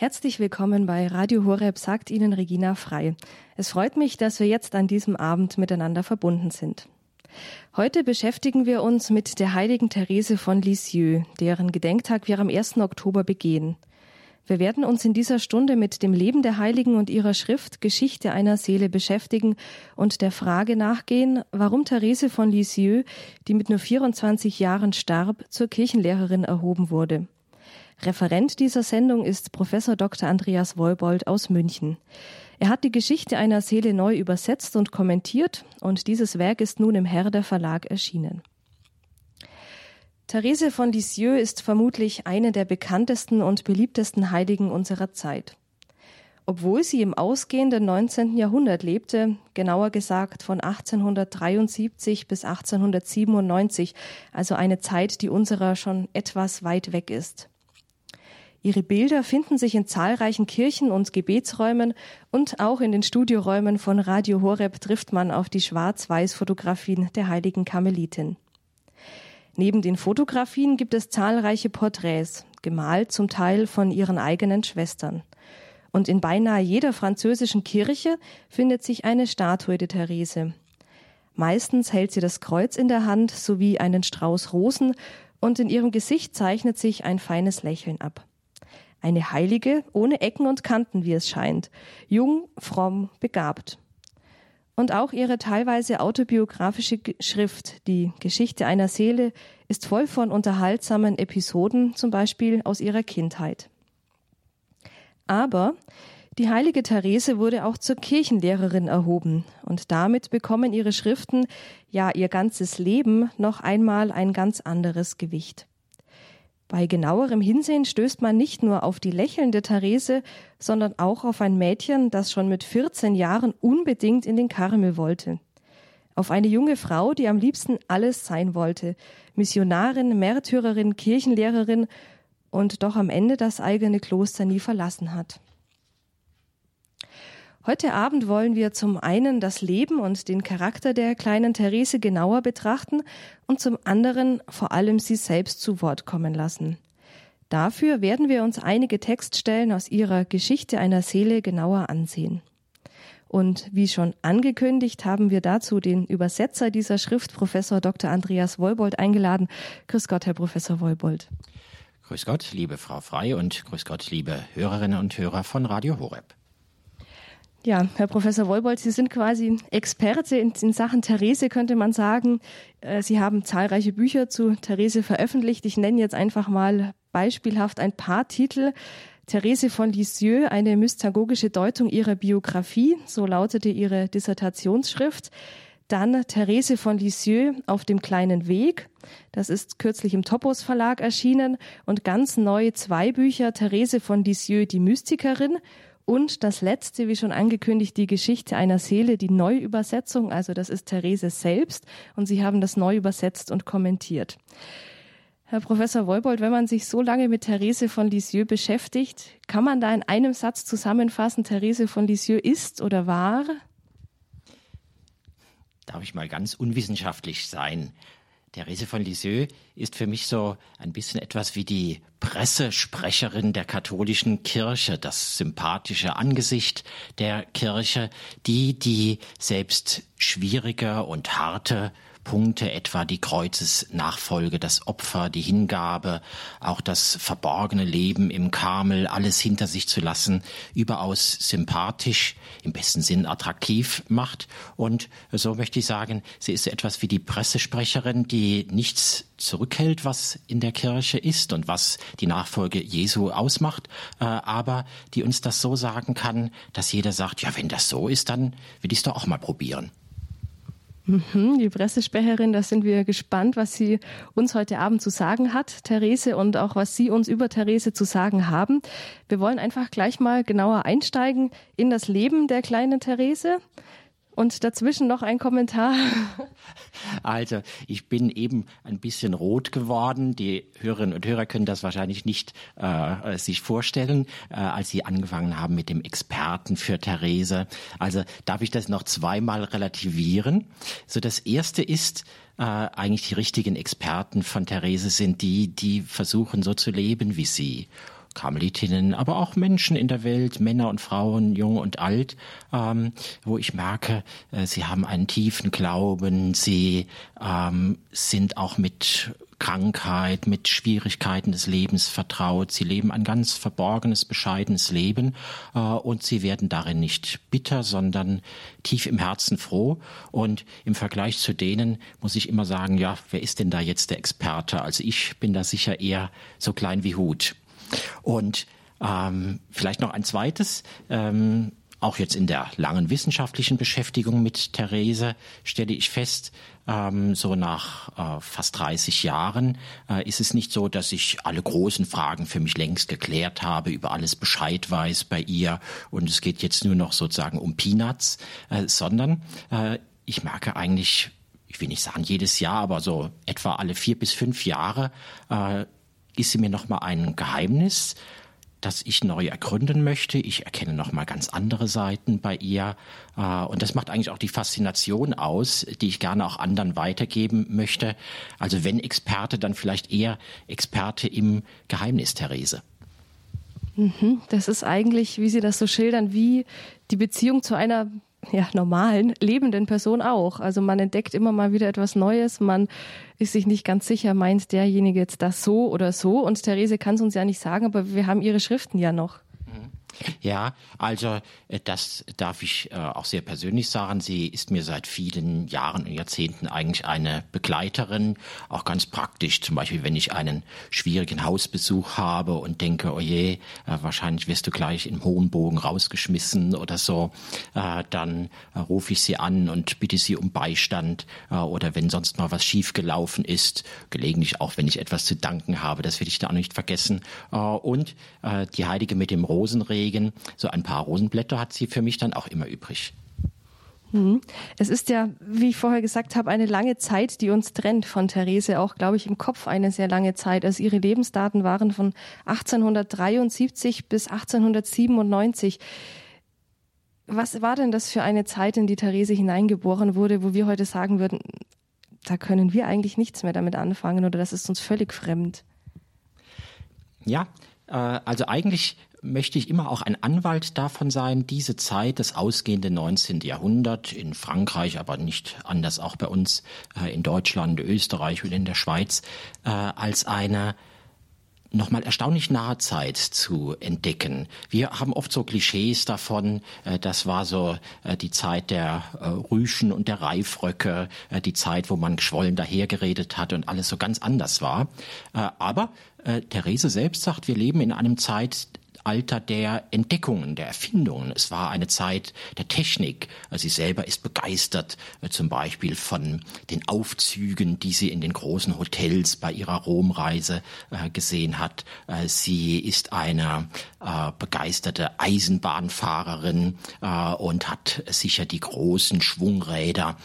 Herzlich willkommen bei Radio Horeb, sagt Ihnen Regina Frei. Es freut mich, dass wir jetzt an diesem Abend miteinander verbunden sind. Heute beschäftigen wir uns mit der heiligen Therese von Lisieux, deren Gedenktag wir am 1. Oktober begehen. Wir werden uns in dieser Stunde mit dem Leben der Heiligen und ihrer Schrift Geschichte einer Seele beschäftigen und der Frage nachgehen, warum Therese von Lisieux, die mit nur 24 Jahren starb, zur Kirchenlehrerin erhoben wurde. Referent dieser Sendung ist Professor Dr. Andreas Wollbold aus München. Er hat die Geschichte einer Seele neu übersetzt und kommentiert und dieses Werk ist nun im Herder Verlag erschienen. Therese von Lisieux ist vermutlich eine der bekanntesten und beliebtesten Heiligen unserer Zeit. Obwohl sie im ausgehenden 19. Jahrhundert lebte, genauer gesagt von 1873 bis 1897, also eine Zeit, die unserer schon etwas weit weg ist. Ihre Bilder finden sich in zahlreichen Kirchen und Gebetsräumen und auch in den Studioräumen von Radio Horeb trifft man auf die Schwarz-Weiß-Fotografien der heiligen Karmelitin. Neben den Fotografien gibt es zahlreiche Porträts, gemalt zum Teil von ihren eigenen Schwestern. Und in beinahe jeder französischen Kirche findet sich eine Statue der Therese. Meistens hält sie das Kreuz in der Hand sowie einen Strauß Rosen und in ihrem Gesicht zeichnet sich ein feines Lächeln ab. Eine Heilige ohne Ecken und Kanten, wie es scheint, jung, fromm, begabt. Und auch ihre teilweise autobiografische Schrift, die Geschichte einer Seele, ist voll von unterhaltsamen Episoden, zum Beispiel aus ihrer Kindheit. Aber die heilige Therese wurde auch zur Kirchenlehrerin erhoben und damit bekommen ihre Schriften, ja ihr ganzes Leben, noch einmal ein ganz anderes Gewicht. Bei genauerem Hinsehen stößt man nicht nur auf die lächelnde Therese, sondern auch auf ein Mädchen, das schon mit 14 Jahren unbedingt in den Karmel wollte. Auf eine junge Frau, die am liebsten alles sein wollte. Missionarin, Märtyrerin, Kirchenlehrerin und doch am Ende das eigene Kloster nie verlassen hat. Heute Abend wollen wir zum einen das Leben und den Charakter der kleinen Therese genauer betrachten und zum anderen vor allem sie selbst zu Wort kommen lassen. Dafür werden wir uns einige Textstellen aus ihrer Geschichte einer Seele genauer ansehen. Und wie schon angekündigt, haben wir dazu den Übersetzer dieser Schrift, Professor Dr. Andreas Wollbold, eingeladen. Grüß Gott, Herr Professor Wollbold. Grüß Gott, liebe Frau Frei und grüß Gott, liebe Hörerinnen und Hörer von Radio Horeb. Ja, Herr Professor Wolbold, Sie sind quasi Experte in, in, Sachen Therese, könnte man sagen. Äh, Sie haben zahlreiche Bücher zu Therese veröffentlicht. Ich nenne jetzt einfach mal beispielhaft ein paar Titel. Therese von Lisieux, eine mystagogische Deutung ihrer Biografie, so lautete ihre Dissertationsschrift. Dann Therese von Lisieux auf dem kleinen Weg. Das ist kürzlich im Topos Verlag erschienen und ganz neu zwei Bücher Therese von Lisieux, die Mystikerin und das letzte, wie schon angekündigt, die Geschichte einer Seele, die Neuübersetzung, also das ist Therese selbst und Sie haben das neu übersetzt und kommentiert. Herr Professor Wolbold, wenn man sich so lange mit Therese von Lisieux beschäftigt, kann man da in einem Satz zusammenfassen, Therese von Lisieux ist oder war? Darf ich mal ganz unwissenschaftlich sein? Therese von Lisieux ist für mich so ein bisschen etwas wie die Pressesprecherin der katholischen Kirche, das sympathische Angesicht der Kirche, die, die selbst schwierige und harte Punkte, etwa die Kreuzesnachfolge, das Opfer, die Hingabe, auch das verborgene Leben im Karmel, alles hinter sich zu lassen, überaus sympathisch, im besten Sinn attraktiv macht. Und so möchte ich sagen, sie ist etwas wie die Pressesprecherin, die nichts zurückhält, was in der Kirche ist und was die Nachfolge Jesu ausmacht, äh, aber die uns das so sagen kann, dass jeder sagt, ja, wenn das so ist, dann will ich es doch auch mal probieren. Mhm, die Pressesprecherin, da sind wir gespannt, was sie uns heute Abend zu sagen hat, Therese, und auch was Sie uns über Therese zu sagen haben. Wir wollen einfach gleich mal genauer einsteigen in das Leben der kleinen Therese. Und dazwischen noch ein Kommentar. Also, ich bin eben ein bisschen rot geworden. Die Hörerinnen und Hörer können das wahrscheinlich nicht äh, sich vorstellen, äh, als sie angefangen haben mit dem Experten für Therese. Also darf ich das noch zweimal relativieren. So, das erste ist, äh, eigentlich die richtigen Experten von Therese sind die, die versuchen so zu leben wie sie Karmelitinnen, aber auch Menschen in der Welt, Männer und Frauen, jung und alt, ähm, wo ich merke, äh, sie haben einen tiefen Glauben, sie ähm, sind auch mit Krankheit, mit Schwierigkeiten des Lebens vertraut. Sie leben ein ganz verborgenes, bescheidenes Leben äh, und sie werden darin nicht bitter, sondern tief im Herzen froh. Und im Vergleich zu denen muss ich immer sagen, ja, wer ist denn da jetzt der Experte? Also ich bin da sicher eher so klein wie Hut. Und ähm, vielleicht noch ein zweites. Ähm, auch jetzt in der langen wissenschaftlichen Beschäftigung mit Therese stelle ich fest, ähm, so nach äh, fast 30 Jahren äh, ist es nicht so, dass ich alle großen Fragen für mich längst geklärt habe, über alles Bescheid weiß bei ihr und es geht jetzt nur noch sozusagen um Peanuts, äh, sondern äh, ich merke eigentlich, ich will nicht sagen jedes Jahr, aber so etwa alle vier bis fünf Jahre äh, ist sie mir nochmal ein Geheimnis, das ich neu ergründen möchte. Ich erkenne noch mal ganz andere Seiten bei ihr äh, und das macht eigentlich auch die Faszination aus, die ich gerne auch anderen weitergeben möchte. Also wenn Experte, dann vielleicht eher Experte im Geheimnis, Therese. Mhm, das ist eigentlich, wie Sie das so schildern, wie die Beziehung zu einer ja, normalen, lebenden Person auch. Also man entdeckt immer mal wieder etwas Neues, man ist sich nicht ganz sicher, meint derjenige jetzt das so oder so. Und Therese kann es uns ja nicht sagen, aber wir haben ihre Schriften ja noch. Ja, also äh, das darf ich äh, auch sehr persönlich sagen. Sie ist mir seit vielen Jahren und Jahrzehnten eigentlich eine Begleiterin, auch ganz praktisch. Zum Beispiel, wenn ich einen schwierigen Hausbesuch habe und denke, oh je, äh, wahrscheinlich wirst du gleich im hohen Bogen rausgeschmissen oder so, dann rufe ich sie an und bitte sie um Beistand oder wenn sonst mal was schiefgelaufen ist, gelegentlich auch, wenn ich etwas zu danken habe, das will ich da auch nicht vergessen. Und die Heilige mit dem Rosenregen Regen. So ein paar Rosenblätter hat sie für mich dann auch immer übrig. Mhm. Es ist ja, wie ich vorher gesagt habe, eine lange Zeit, die uns trennt von Therese, auch, glaube ich, im Kopf eine sehr lange Zeit. Also ihre Lebensdaten waren von 1873 bis 1897. Was war denn das für eine Zeit, in die Therese hineingeboren wurde, wo wir heute sagen würden, da können wir eigentlich nichts mehr damit anfangen oder das ist uns völlig fremd? Ja, äh, also eigentlich möchte ich immer auch ein Anwalt davon sein, diese Zeit, das ausgehende 19. Jahrhundert in Frankreich, aber nicht anders auch bei uns äh, in Deutschland, Österreich und in der Schweiz, äh, als eine nochmal erstaunlich nahe Zeit zu entdecken. Wir haben oft so Klischees davon, äh, das war so die Zeit der Rüschen und der Reifröcke, die Zeit, wo man geschwollen dahergeredet hat und alles so ganz anders war. Aber Therese selbst sagt, wir leben in einem Zeit, Alter der Entdeckungen, der Erfindungen. Es war eine Zeit der Technik. Sie selber ist begeistert äh, zum Beispiel von den Aufzügen, die sie in den großen Hotels bei ihrer Romreise äh, gesehen hat. Äh, sie ist eine begeisterte Eisenbahnfahrerin und hat sicher die großen Schwungräder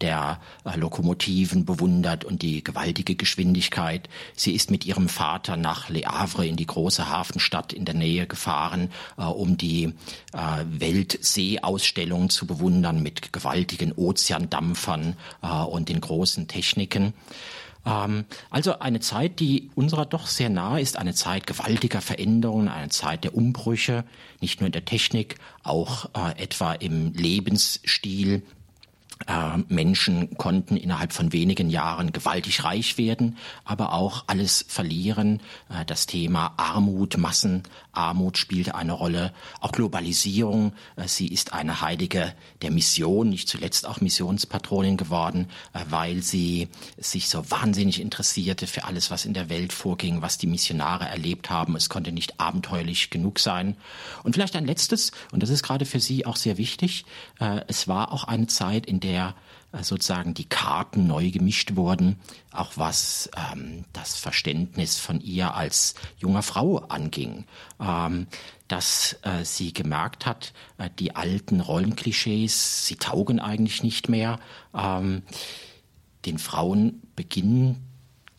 der Lokomotiven bewundert und die gewaltige Geschwindigkeit. Sie ist mit ihrem Vater nach Le Havre in die große Hafenstadt in der Nähe gefahren, äh, um die äh, Weltseeausstellung zu bewundern mit gewaltigen Ozeandampfern äh, und den großen Techniken. Ähm, also eine Zeit, die unserer doch sehr nahe ist, eine Zeit gewaltiger Veränderungen, eine Zeit der Umbrüche, nicht nur in der Technik, auch äh, etwa im Lebensstil, Menschen konnten innerhalb von wenigen Jahren gewaltig reich werden, aber auch alles verlieren. Äh, das Thema Armut, Massenarmut spielte eine Rolle. Auch Globalisierung. Äh, sie ist eine Heilige der Mission, nicht zuletzt auch Missionspatronin geworden, weil sie sich so wahnsinnig interessierte für alles, was in der Welt vorging, was die Missionare erlebt haben. Es konnte nicht abenteuerlich genug sein. Und vielleicht ein letztes, und das ist gerade für Sie auch sehr wichtig. Es war auch eine Zeit, in der der äh, sozusagen die Karten neu gemischt wurden, auch was ähm, das Verständnis von ihr als junger Frau anging, ähm, dass äh, sie gemerkt hat, äh, die alten Rollenklischees, sie taugen eigentlich nicht mehr. Ähm, den Frauen beginnen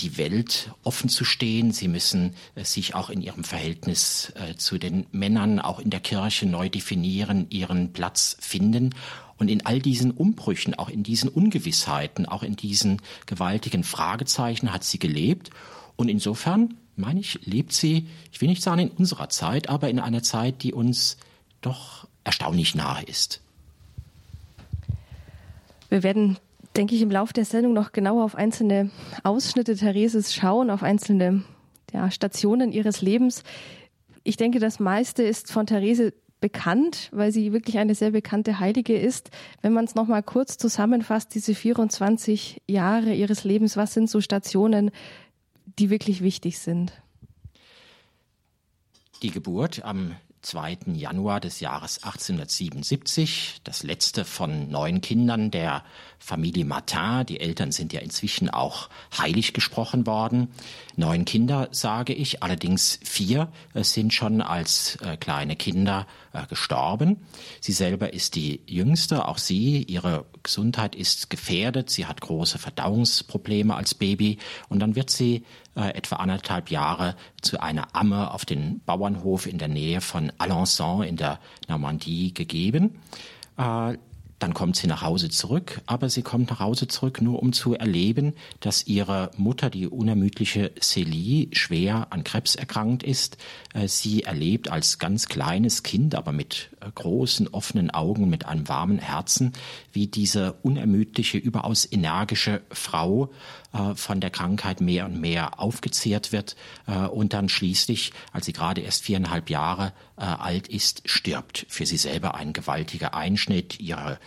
die Welt offen zu stehen. Sie müssen äh, sich auch in ihrem Verhältnis äh, zu den Männern, auch in der Kirche neu definieren, ihren Platz finden. Und in all diesen Umbrüchen, auch in diesen Ungewissheiten, auch in diesen gewaltigen Fragezeichen hat sie gelebt. Und insofern meine ich, lebt sie, ich will nicht sagen in unserer Zeit, aber in einer Zeit, die uns doch erstaunlich nahe ist. Wir werden, denke ich, im Laufe der Sendung noch genauer auf einzelne Ausschnitte Thereses schauen, auf einzelne ja, Stationen ihres Lebens. Ich denke, das meiste ist von Therese bekannt, weil sie wirklich eine sehr bekannte Heilige ist. Wenn man es nochmal kurz zusammenfasst, diese 24 Jahre ihres Lebens, was sind so Stationen, die wirklich wichtig sind? Die Geburt am 2. Januar des Jahres 1877, das letzte von neun Kindern der Familie Martin. Die Eltern sind ja inzwischen auch heilig gesprochen worden. Neun Kinder, sage ich, allerdings vier äh, sind schon als äh, kleine Kinder äh, gestorben. Sie selber ist die jüngste, auch sie, ihre Gesundheit ist gefährdet, sie hat große Verdauungsprobleme als Baby und dann wird sie äh, etwa anderthalb Jahre zu einer Amme auf den Bauernhof in der Nähe von Alençon in der Normandie gegeben. Äh, dann kommt sie nach Hause zurück, aber sie kommt nach Hause zurück nur um zu erleben, dass ihre Mutter, die unermüdliche Célie, schwer an Krebs erkrankt ist. Äh, sie erlebt als ganz kleines Kind, aber mit großen offenen Augen, mit einem warmen Herzen, wie diese unermüdliche, überaus energische Frau äh, von der Krankheit mehr und mehr aufgezehrt wird und dann schließlich, als sie gerade erst viereinhalb Jahre alt ist, stirbt. Für sie selber ein gewaltiger Einschnitt. Ihre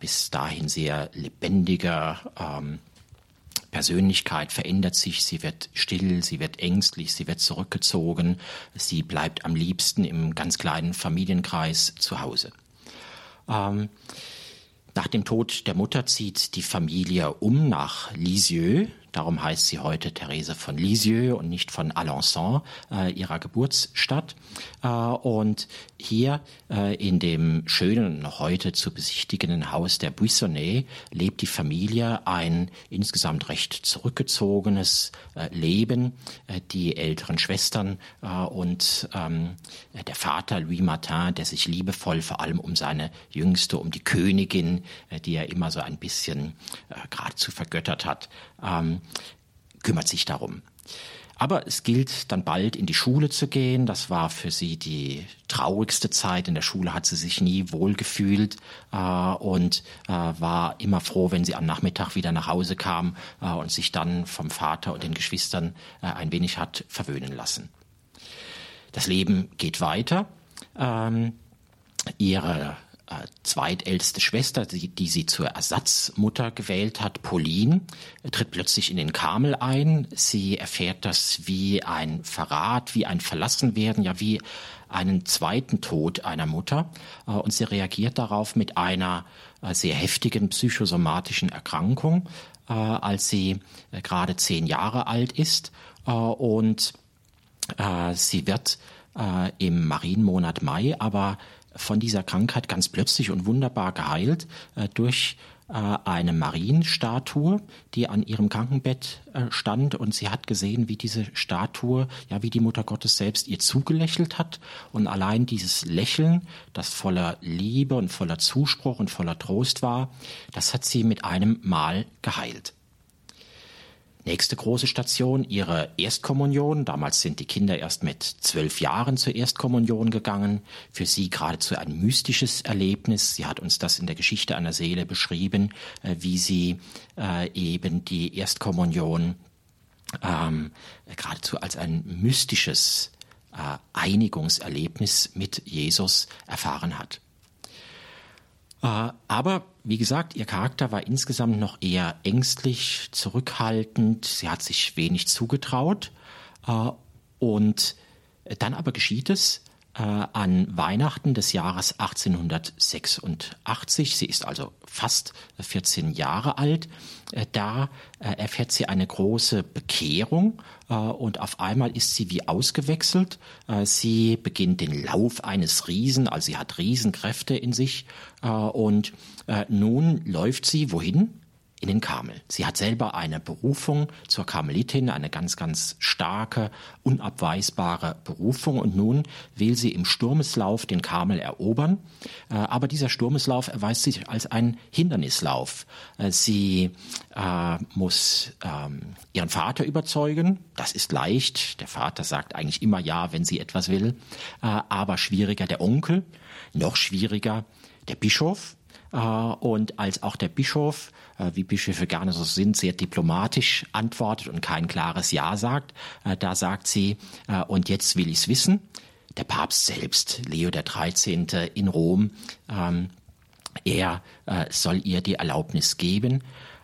bis dahin sehr lebendiger ähm, Persönlichkeit verändert sich, sie wird still, sie wird ängstlich, sie wird zurückgezogen, sie bleibt am liebsten im ganz kleinen Familienkreis zu Hause. Ähm, nach dem Tod der Mutter zieht die Familie um nach Lisieux, Darum heißt sie heute Therese von Lisieux und nicht von Alençon, äh, ihrer Geburtsstadt. Äh, und hier äh, in dem schönen, noch heute zu besichtigenden Haus der Buissonnet lebt die Familie ein insgesamt recht zurückgezogenes äh, Leben. Äh, die älteren Schwestern äh, und ähm, der Vater Louis Martin, der sich liebevoll vor allem um seine Jüngste, um die Königin, die er immer so ein bisschen geradezu vergöttert hat, ähm, kümmert sich darum. Aber es gilt dann bald in die Schule zu gehen. Das war für sie die traurigste Zeit. In der Schule hat sie sich nie wohlgefühlt äh, und äh, war immer froh, wenn sie am Nachmittag wieder nach Hause kam äh, und sich dann vom Vater und den Geschwistern äh, ein wenig hat verwöhnen lassen. Das Leben geht weiter. Ähm, ihre zweitälteste Schwester, die, die, sie zur Ersatzmutter gewählt hat, Pauline, tritt plötzlich in den Kamel ein. Sie erfährt das wie ein Verrat, wie ein Verlassenwerden, ja wie einen zweiten Tod einer Mutter. Äh, und sie reagiert darauf mit einer äh, sehr heftigen psychosomatischen Erkrankung, als sie gerade zehn Jahre alt ist. Und sie wird im Marienmonat Mai aber von dieser Krankheit ganz plötzlich und wunderbar geheilt äh, durch äh, eine Marienstatue, die an ihrem Krankenbett äh, stand und sie hat gesehen, wie diese Statue, ja wie die Mutter Gottes selbst ihr zugelächelt hat und allein dieses Lächeln, das voller Liebe und voller Zuspruch und voller Trost war, das hat sie mit einem Mal geheilt. Nächste große Station, ihre Erstkommunion. Damals sind die Kinder erst mit zwölf Jahren zur Erstkommunion gegangen. Für sie geradezu ein mystisches Erlebnis. Sie hat uns das in der Geschichte einer Seele beschrieben, äh, wie sie äh, eben die Erstkommunion ähm, geradezu als ein mystisches äh, Einigungserlebnis mit Jesus erfahren hat. Äh, aber wie gesagt, ihr Charakter war insgesamt noch eher ängstlich, zurückhaltend. Sie hat sich wenig zugetraut. Äh, und dann aber geschieht es, an Weihnachten des Jahres 1886. Sie ist also fast 14 Jahre alt. Äh, da äh, erfährt sie eine große Bekehrung äh, und auf einmal ist sie wie ausgewechselt. Äh, sie beginnt den Lauf eines Riesen, also sie hat Riesenkräfte in sich äh, und nun läuft sie wohin? In den Karmel. Sie hat selber eine Berufung zur Karmelitin, eine ganz, ganz starke, unabweisbare Berufung. Und nun will sie im Sturmeslauf den Karmel erobern. Äh, aber dieser Sturmeslauf erweist sich als ein Hindernislauf. Äh, sie äh, muss ähm, ihren Vater überzeugen. Das ist leicht. Der Vater sagt eigentlich immer ja, wenn sie etwas will. Äh, aber schwieriger der Onkel. Noch schwieriger der Bischof. Äh, und als auch der Bischof, äh, wie Bischöfe gerne so sind, sehr diplomatisch antwortet und kein klares Ja sagt, äh, da sagt sie, und jetzt will ich's wissen. Der Papst selbst, Leo 13. in Rom, ähm, er soll ihr die Erlaubnis geben.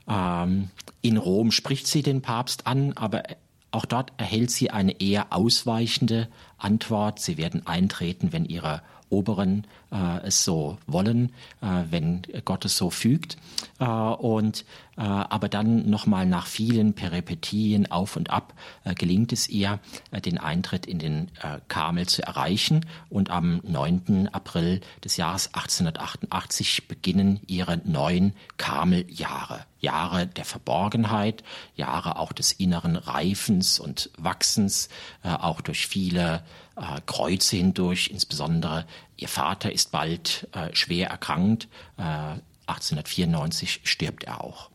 Ähm, in Rom spricht sie den Papst an, aber auch dort erhält sie eine eher ausweichende Antwort. Sie werden eintreten, wenn ihre Oberen äh, es so wollen, äh, wenn Gott es so fügt. Äh, und äh, aber dann nochmal nach vielen Peripetien auf und ab äh, gelingt es ihr, äh, den Eintritt in den äh, Karmel zu erreichen. Und am 9. April des Jahres 1888 beginnen ihre neun Karmeljahre. Jahre der Verborgenheit, Jahre auch des inneren Reifens und Wachsens, äh, auch durch viele äh, Kreuze hindurch. Insbesondere ihr Vater ist bald äh, schwer erkrankt. Äh, 1894 stirbt er auch.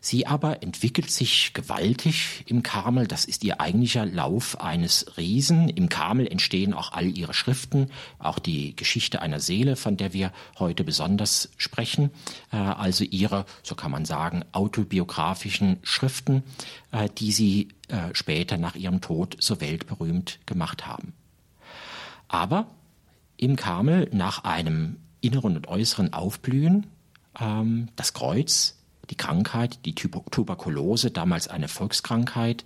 Sie aber entwickelt sich gewaltig im Karmel. Das ist ihr eigentlicher Lauf eines Riesen. Im Karmel entstehen auch all ihre Schriften, auch die Geschichte einer Seele, von der wir heute besonders sprechen. Äh, also ihre, so kann man sagen, autobiografischen Schriften, äh, die sie äh, später nach ihrem Tod so weltberühmt gemacht haben. Aber im Karmel nach einem inneren und äußeren Aufblühen, ähm, das Kreuz, die Krankheit, die Tuberkulose, damals eine Volkskrankheit,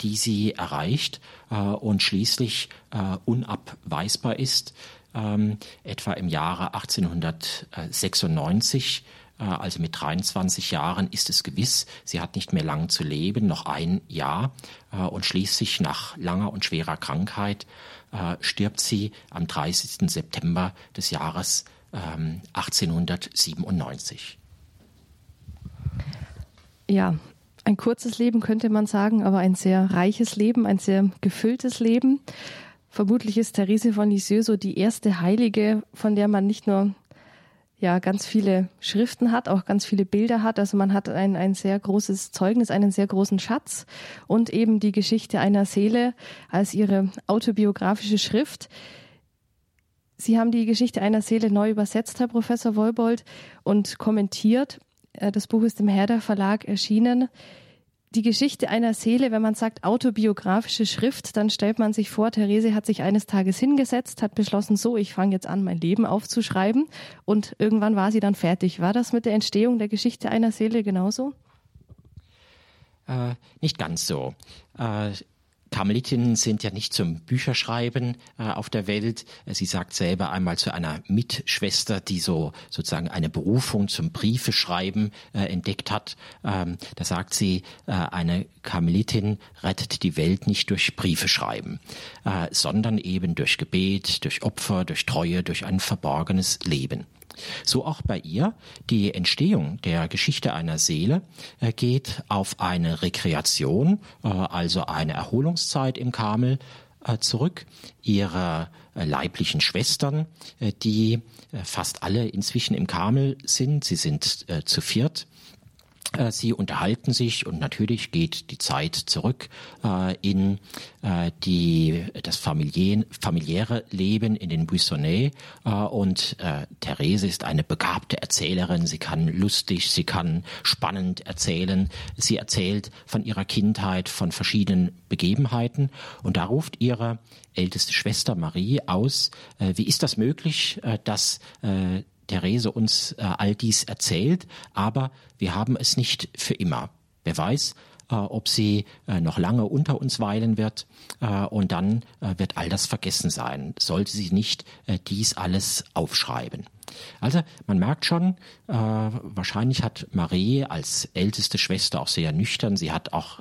die sie erreicht äh, und schließlich äh, unabweisbar ist. Ähm, etwa im Jahre 1896, äh, also mit 23 Jahren, ist es gewiss, sie hat nicht mehr lang zu leben, noch ein Jahr. Äh, und schließlich nach langer und schwerer Krankheit äh, stirbt sie am 30. September des Jahres 1897. Ähm, ja, ein kurzes Leben könnte man sagen, aber ein sehr reiches Leben, ein sehr gefülltes Leben. Vermutlich ist Therese von Lisieux so die erste Heilige, von der man nicht nur ja ganz viele Schriften hat, auch ganz viele Bilder hat. Also man hat ein, ein sehr großes Zeugnis, einen sehr großen Schatz und eben die Geschichte einer Seele als ihre autobiografische Schrift. Sie haben die Geschichte einer Seele neu übersetzt, Herr Professor Wolbold, und kommentiert. Äh, das Buch ist im Herder Verlag erschienen. Die Geschichte einer Seele, wenn man sagt autobiografische Schrift, dann stellt man sich vor, Therese hat sich eines Tages hingesetzt, hat beschlossen, so, ich fange jetzt an, mein Leben aufzuschreiben und irgendwann war sie dann fertig. War das mit der Entstehung der Geschichte einer Seele genauso? Äh, nicht ganz so. Äh, Karmelitinnen sind ja nicht zum Bücherschreiben äh, auf der Welt. Sie sagt selber einmal zu einer Mitschwester, die so sozusagen eine Berufung zum Briefeschreiben äh, entdeckt hat. Ähm, da sagt sie, äh, eine Karmelitin rettet die Welt nicht durch Briefeschreiben, äh, sondern eben durch Gebet, durch Opfer, durch Treue, durch ein verborgenes Leben. So auch bei ihr. Die Entstehung der Geschichte einer Seele äh, geht auf eine Rekreation, äh, also eine Erholungszeit im Karmel äh, zurück. Ihre leiblichen Schwestern, die fast alle inzwischen im Karmel sind, sie sind zu viert, sie unterhalten sich und natürlich geht die Zeit zurück äh, in äh, die, das familiäre, familiäre Leben in den Buissonnets äh, und äh, Therese ist eine begabte Erzählerin. Sie kann lustig, sie kann spannend erzählen. Sie erzählt von ihrer Kindheit, von verschiedenen Begebenheiten und da ruft ihre älteste Schwester Marie aus, äh, wie ist das möglich, äh, dass äh, Therese uns äh, all dies erzählt, aber wir haben es nicht für immer. Wer weiß, äh, ob sie äh, noch lange unter uns weilen wird äh, und dann äh, wird all das vergessen sein, sollte sie nicht äh, dies alles aufschreiben. Also man merkt schon, wahrscheinlich hat Marie als älteste Schwester auch sehr nüchtern, sie hat auch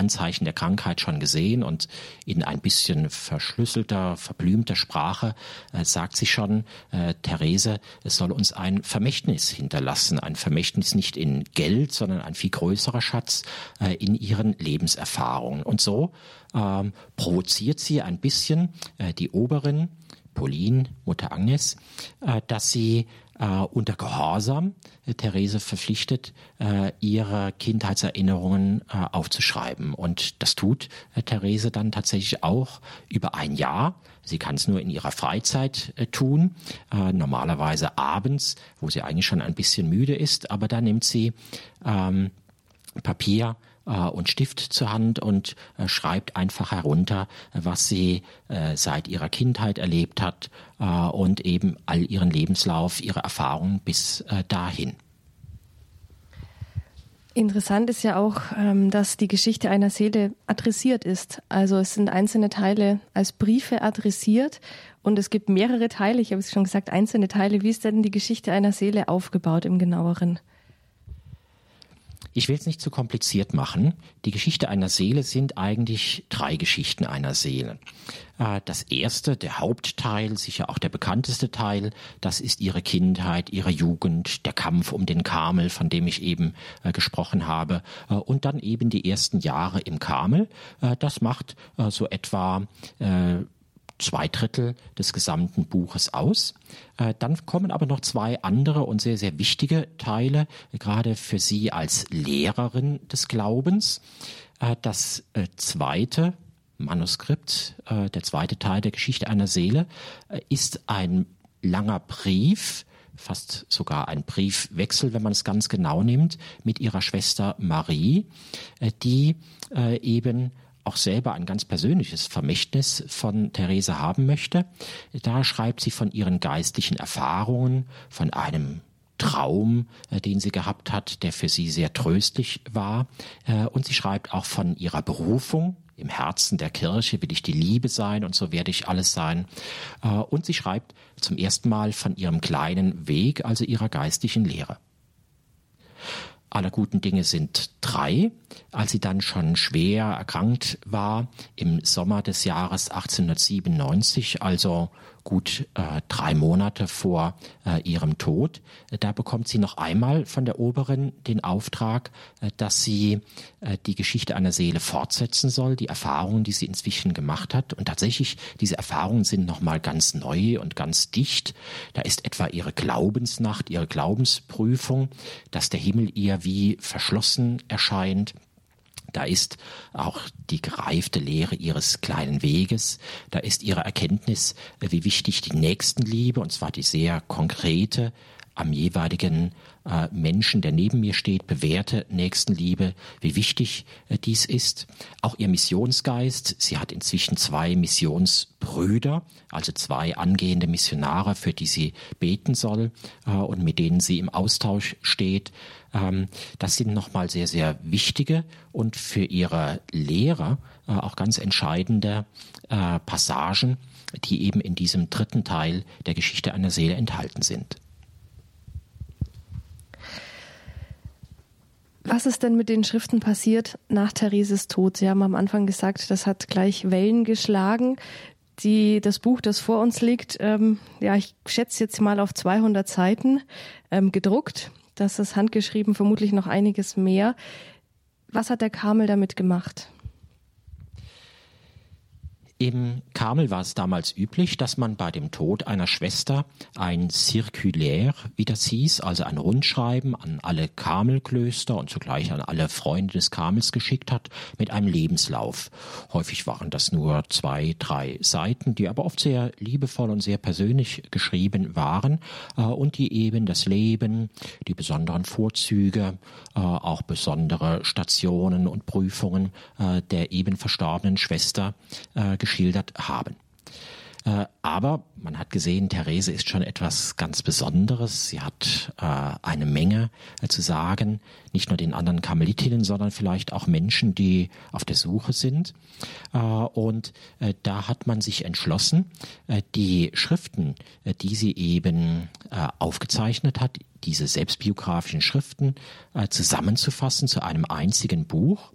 Anzeichen der Krankheit schon gesehen und in ein bisschen verschlüsselter, verblümter Sprache äh, sagt sie schon, äh, Therese, es soll uns ein Vermächtnis hinterlassen, ein Vermächtnis nicht in Geld, sondern ein viel größerer Schatz äh, in ihren Lebenserfahrungen. Und so ähm, provoziert sie ein bisschen äh, die Oberin, Pauline, Mutter Agnes, äh, dass sie unter Gehorsam äh, Therese verpflichtet, äh, ihre Kindheitserinnerungen äh, aufzuschreiben. Und das tut äh, Therese dann tatsächlich auch über ein Jahr. Sie kann es nur in ihrer Freizeit äh, tun, äh, normalerweise abends, wo sie eigentlich schon ein bisschen müde ist, aber da nimmt sie ähm, Papier äh, und Stift zur Hand und äh, schreibt einfach herunter, was sie äh, seit ihrer Kindheit erlebt hat äh, und eben all ihren Lebenslauf, ihre Erfahrungen bis äh, dahin. Interessant ist ja auch, ähm, dass die Geschichte einer Seele adressiert ist. Also es sind einzelne Teile als Briefe adressiert und es gibt mehrere Teile, ich habe es schon gesagt, einzelne Teile. Wie ist denn die Geschichte einer Seele aufgebaut im genaueren? Ich will es nicht zu kompliziert machen. Die Geschichte einer Seele sind eigentlich drei Geschichten einer Seele. Äh, das erste, der Hauptteil, sicher auch der bekannteste Teil, das ist ihre Kindheit, ihre Jugend, der Kampf um den Karmel, von dem ich eben äh, gesprochen habe, äh, und dann eben die ersten Jahre im Karmel. Das macht so etwa zwei Drittel des gesamten Buches aus. Äh, dann kommen aber noch zwei andere und sehr, sehr wichtige Teile, gerade für Sie als Lehrerin des Glaubens. Äh, das äh, zweite Manuskript, der zweite Teil der Geschichte einer Seele, ist ein langer Brief, fast sogar ein Briefwechsel, wenn man es ganz genau nimmt, mit ihrer Schwester Marie, die eben auch selber ein ganz persönliches Vermächtnis von Therese haben möchte. Da schreibt sie von ihren geistlichen Erfahrungen, von einem Traum, äh, den sie gehabt hat, der für sie sehr tröstlich war. Äh, und sie schreibt auch von ihrer Berufung. Im Herzen der Kirche will ich die Liebe sein und so werde ich alles sein. Äh, und sie schreibt zum ersten Mal von ihrem kleinen Weg, also ihrer geistlichen Lehre aller guten Dinge sind drei. Als sie dann schon schwer erkrankt war im Sommer des Jahres 1897, also gut äh, drei Monate vor äh, ihrem Tod. Da bekommt sie noch einmal von der Oberin den Auftrag, äh, dass sie äh, die Geschichte einer Seele fortsetzen soll, die Erfahrungen, die sie inzwischen gemacht hat. Und tatsächlich, diese Erfahrungen sind nochmal ganz neu und ganz dicht. Da ist etwa ihre Glaubensnacht, ihre Glaubensprüfung, dass der Himmel ihr wie verschlossen erscheint da ist auch die gereifte Lehre ihres kleinen Weges. Da ist ihre Erkenntnis, wie wichtig die Nächstenliebe, und zwar die sehr konkrete, am jeweiligen äh, Menschen, der neben mir steht, bewährte Nächstenliebe, wie wichtig äh, dies ist. Auch ihr Missionsgeist. Sie hat inzwischen zwei Missionsbrüder, also zwei angehende Missionare, für die sie beten soll äh, und mit denen sie im Austausch steht. Ähm, das sind nochmal sehr, sehr wichtige und für ihre Lehrer äh, auch ganz entscheidende äh, Passagen, die eben in diesem dritten Teil der Geschichte einer Seele enthalten sind. Was ist denn mit den Schriften passiert nach Thereses Tod? Sie haben am Anfang gesagt, das hat gleich Wellen geschlagen. Die, das Buch, das vor uns liegt, ähm, ja, ich schätze jetzt mal auf 200 Seiten ähm, gedruckt. Das ist handgeschrieben, vermutlich noch einiges mehr. Was hat der Kamel damit gemacht? Im Karmel war es damals üblich, dass man bei dem Tod einer Schwester ein Circulaire, wie das hieß, also ein Rundschreiben an alle Karmelklöster und zugleich an alle Freunde des Karmels geschickt hat mit einem Lebenslauf. Häufig waren das nur zwei, drei Seiten, die aber oft sehr liebevoll und sehr persönlich geschrieben waren äh, und die eben das Leben, die besonderen Vorzüge, äh, auch besondere Stationen und Prüfungen äh, der eben verstorbenen Schwester geschildert haben. Äh, aber man hat gesehen, Therese ist schon etwas ganz Besonderes. Sie hat äh, eine Menge äh, zu sagen, nicht nur den anderen Karmelitinnen, sondern vielleicht auch Menschen, die auf der Suche sind. Äh, und äh, da hat man sich entschlossen, die Schriften, die sie eben aufgezeichnet hat, diese selbstbiografischen Schriften zusammenzufassen zu einem einzigen Buch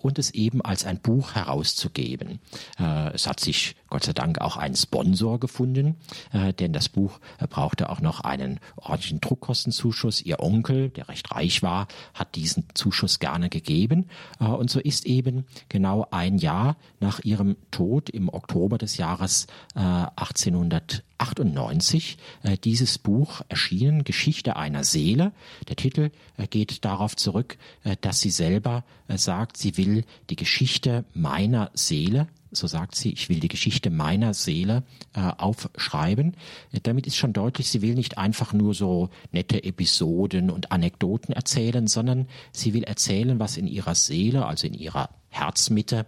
und es eben als ein Buch herauszugeben. Äh, es hat sich Gott sei Dank auch einen Sponsor gefunden, äh, denn das Buch äh, brauchte auch noch einen ordentlichen Druckkostenzuschuss. Ihr Onkel, der recht reich war, hat diesen Zuschuss gerne gegeben. Äh, und so ist eben genau ein Jahr nach ihrem Tod im Oktober des Jahres 1898 äh, dieses Buch erschienen, Geschichte einer Seele. Der Titel geht darauf zurück, dass sie selber sagt, sie will die Geschichte meiner Seele so sagt sie, ich will die Geschichte meiner Seele äh, aufschreiben. Damit ist schon deutlich, sie will nicht einfach nur so nette Episoden und Anekdoten erzählen, sondern sie will erzählen, was in ihrer Seele, also in ihrer Herzmitte,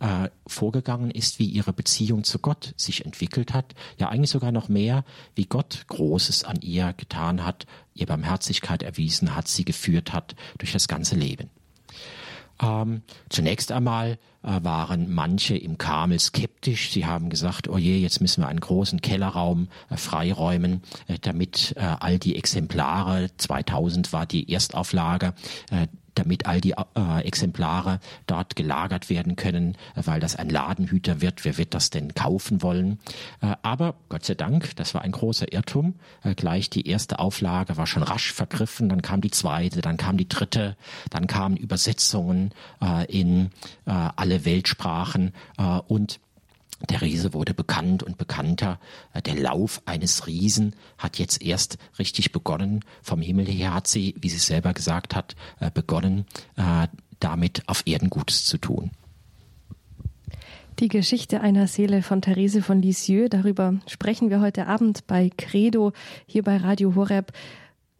äh, vorgegangen ist, wie ihre Beziehung zu Gott sich entwickelt hat. Ja, eigentlich sogar noch mehr, wie Gott Großes an ihr getan hat, ihr Barmherzigkeit erwiesen hat, sie geführt hat durch das ganze Leben. Ähm, zunächst einmal äh, waren manche im Kamel skeptisch. Sie haben gesagt, oh je, jetzt müssen wir einen großen Kellerraum äh, freiräumen, äh, damit äh, all die Exemplare, 2000 war die Erstauflage, äh, damit all die äh, Exemplare dort gelagert werden können, äh, weil das ein Ladenhüter wird. Wer wird das denn kaufen wollen? Äh, aber Gott sei Dank, das war ein großer Irrtum. Äh, gleich die erste Auflage war schon rasch vergriffen, dann kam die zweite, dann kam die dritte, dann kamen Übersetzungen äh, in äh, alle Weltsprachen und der Riese wurde bekannt und bekannter. Äh, der Lauf eines Riesen hat jetzt erst richtig begonnen. Vom Himmel her hat sie, wie sie selber gesagt hat, äh, begonnen, äh, damit auf Erden Gutes zu tun. Die Geschichte einer Seele von Therese von Lisieux, darüber sprechen wir heute Abend bei Credo hier bei Radio Horeb.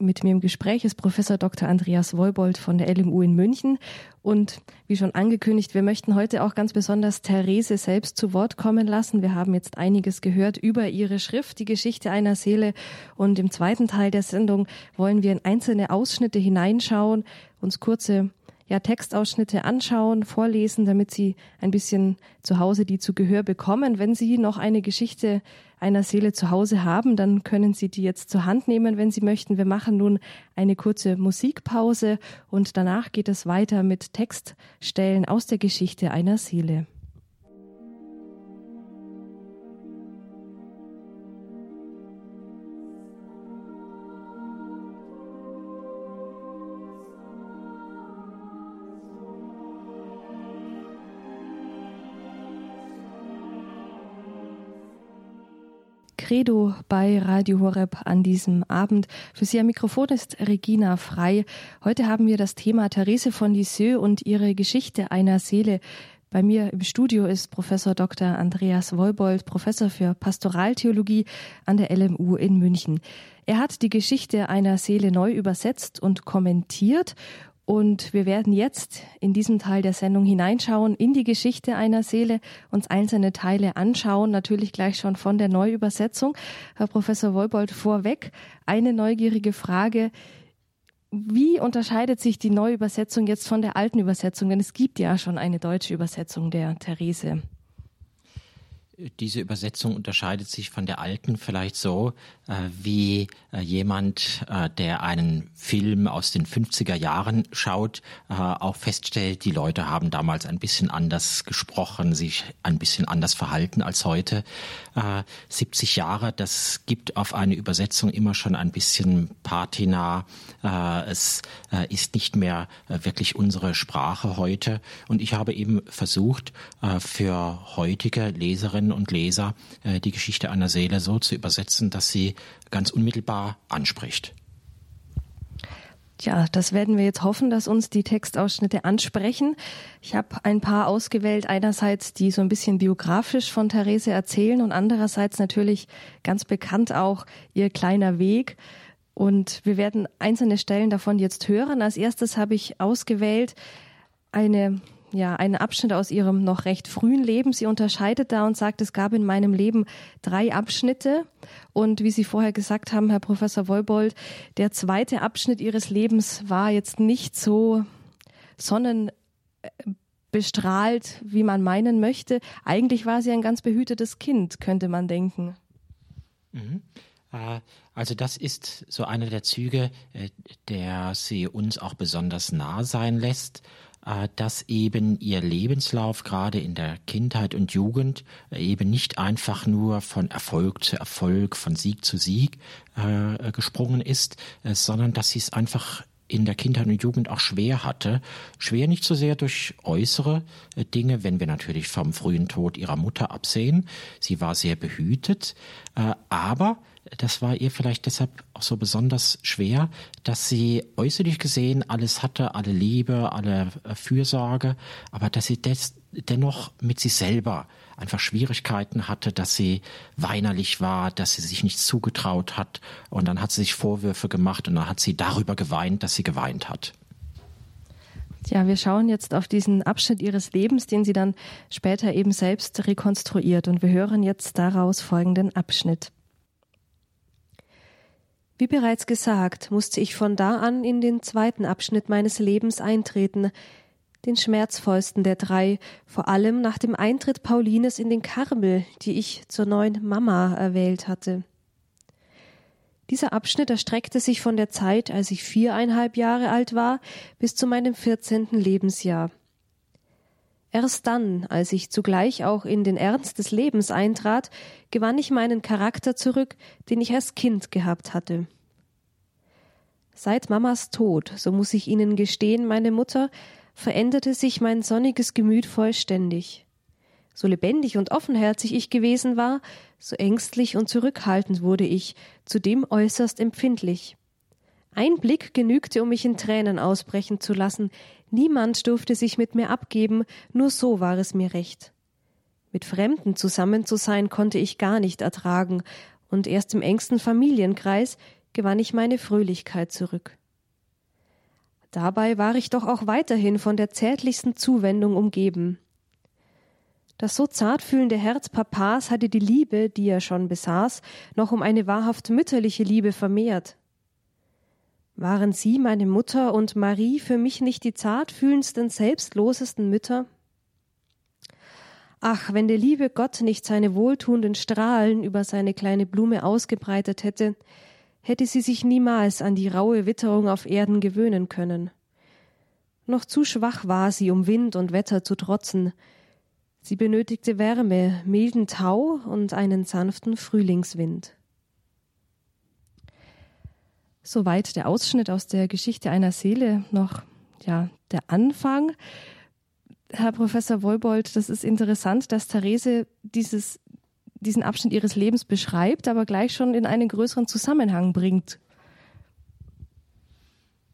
Mit mir im Gespräch ist Professor Dr. Andreas Woibold von der LMU in München. Und wie schon angekündigt, wir möchten heute auch ganz besonders Therese selbst zu Wort kommen lassen. Wir haben jetzt einiges gehört über ihre Schrift, die Geschichte einer Seele. Und im zweiten Teil der Sendung wollen wir in einzelne Ausschnitte hineinschauen, uns kurze ja, Textausschnitte anschauen, vorlesen, damit Sie ein bisschen zu Hause die zu Gehör bekommen. Wenn Sie noch eine Geschichte einer Seele zu Hause haben, dann können Sie die jetzt zur Hand nehmen, wenn Sie möchten. Wir machen nun eine kurze Musikpause und danach geht es weiter mit Textstellen aus der Geschichte einer Seele. Credo bei Radio Horeb an diesem Abend. Für Sie am Mikrofon ist Regina Frei. Heute haben wir das Thema Therese von Lisieux und ihre Geschichte einer Seele. Bei mir im Studio ist Professor Dr. Andreas Woibold, Professor für Pastoraltheologie an der LMU in München. Er hat die Geschichte einer Seele neu übersetzt und kommentiert und wir werden jetzt in diesem Teil der Sendung hineinschauen in die Geschichte einer Seele, uns einzelne Teile anschauen, natürlich gleich schon von der Neuübersetzung. Herr Professor Wolbold, vorweg eine neugierige Frage. Wie unterscheidet sich die Neuübersetzung jetzt von der alten Übersetzung? Denn es gibt ja schon eine deutsche Übersetzung der Therese diese Übersetzung unterscheidet sich von der alten vielleicht so, wie äh, jemand, äh, der einen Film aus den 50er Jahren schaut, äh, auch feststellt, die Leute haben damals ein bisschen anders gesprochen, sich ein bisschen anders verhalten als heute. 70 äh, Jahre, das gibt auf eine Übersetzung immer schon ein bisschen Patina. Äh, es ist nicht mehr wirklich unsere Sprache heute. Und ich habe eben versucht, für heutige Leserinnen und Leser äh, die Geschichte einer Seele so zu übersetzen, dass sie ganz unmittelbar anspricht. Ja, das werden wir jetzt hoffen, dass uns die Textausschnitte ansprechen. Ich habe ein paar ausgewählt, einerseits die so ein bisschen biografisch von Therese erzählen und andererseits natürlich ganz bekannt auch ihr kleiner Weg. Und wir werden einzelne Stellen davon jetzt hören. Als erstes habe ich ausgewählt eine ja, einen Abschnitt aus ihrem noch recht frühen Leben. Sie unterscheidet da und sagt, es gab in meinem Leben drei Abschnitte. Und wie Sie vorher gesagt haben, Herr Professor Wolbold, der zweite Abschnitt ihres Lebens war jetzt nicht so sonnenbestrahlt, wie man meinen möchte. Eigentlich war sie ein ganz behütetes Kind, könnte man denken. Mhm. Äh, also das ist so einer der Züge, äh, der sie uns auch besonders nah sein lässt. Äh, dass eben ihr Lebenslauf gerade in der Kindheit und Jugend äh, eben nicht einfach nur von Erfolg zu Erfolg, von Sieg zu Sieg äh, gesprungen ist, sondern dass sie es einfach in der Kindheit und Jugend auch schwer hatte. Schwer nicht so sehr durch äußere Dinge, wenn wir natürlich vom frühen Tod ihrer Mutter absehen. Sie war sehr behütet, aber das war ihr vielleicht deshalb auch so besonders schwer, dass sie äußerlich gesehen alles hatte, alle Liebe, alle äh, Fürsorge, aber dass sie des, dennoch mit sich selber einfach Schwierigkeiten hatte, dass sie weinerlich war, dass sie sich nichts zugetraut hat und dann hat sie sich Vorwürfe gemacht und dann hat sie darüber geweint, dass sie geweint hat. Ja, wir schauen jetzt auf diesen Abschnitt ihres Lebens, den sie dann später eben selbst rekonstruiert und wir hören jetzt daraus folgenden Abschnitt. Wie bereits gesagt, musste ich von da an in den zweiten Abschnitt meines Lebens eintreten, den schmerzvollsten der drei, vor allem nach dem Eintritt Paulines in den Karmel, die ich zur neuen Mama erwählt hatte. Dieser Abschnitt erstreckte sich von der Zeit, als ich viereinhalb Jahre alt war, bis zu meinem vierzehnten Lebensjahr. Erst dann, als ich zugleich auch in den Ernst des Lebens eintrat, gewann ich meinen Charakter zurück, den ich als Kind gehabt hatte. Seit Mamas Tod, so muss ich Ihnen gestehen, meine Mutter, veränderte sich mein sonniges Gemüt vollständig. So lebendig und offenherzig ich gewesen war, so ängstlich und zurückhaltend wurde ich, zudem äußerst empfindlich. Ein Blick genügte, um mich in Tränen ausbrechen zu lassen. Niemand durfte sich mit mir abgeben, nur so war es mir recht. Mit Fremden zusammen zu sein konnte ich gar nicht ertragen, und erst im engsten Familienkreis gewann ich meine Fröhlichkeit zurück. Dabei war ich doch auch weiterhin von der zärtlichsten Zuwendung umgeben. Das so zartfühlende Herz Papas hatte die Liebe, die er schon besaß, noch um eine wahrhaft mütterliche Liebe vermehrt. Waren Sie, meine Mutter und Marie, für mich nicht die zartfühlendsten, selbstlosesten Mütter? Ach, wenn der liebe Gott nicht seine wohltuenden Strahlen über seine kleine Blume ausgebreitet hätte, hätte sie sich niemals an die raue Witterung auf Erden gewöhnen können. Noch zu schwach war sie, um Wind und Wetter zu trotzen. Sie benötigte Wärme, milden Tau und einen sanften Frühlingswind. Soweit der Ausschnitt aus der Geschichte einer Seele, noch ja der Anfang. Herr Professor Wolbold, das ist interessant, dass Therese dieses, diesen Abschnitt ihres Lebens beschreibt, aber gleich schon in einen größeren Zusammenhang bringt.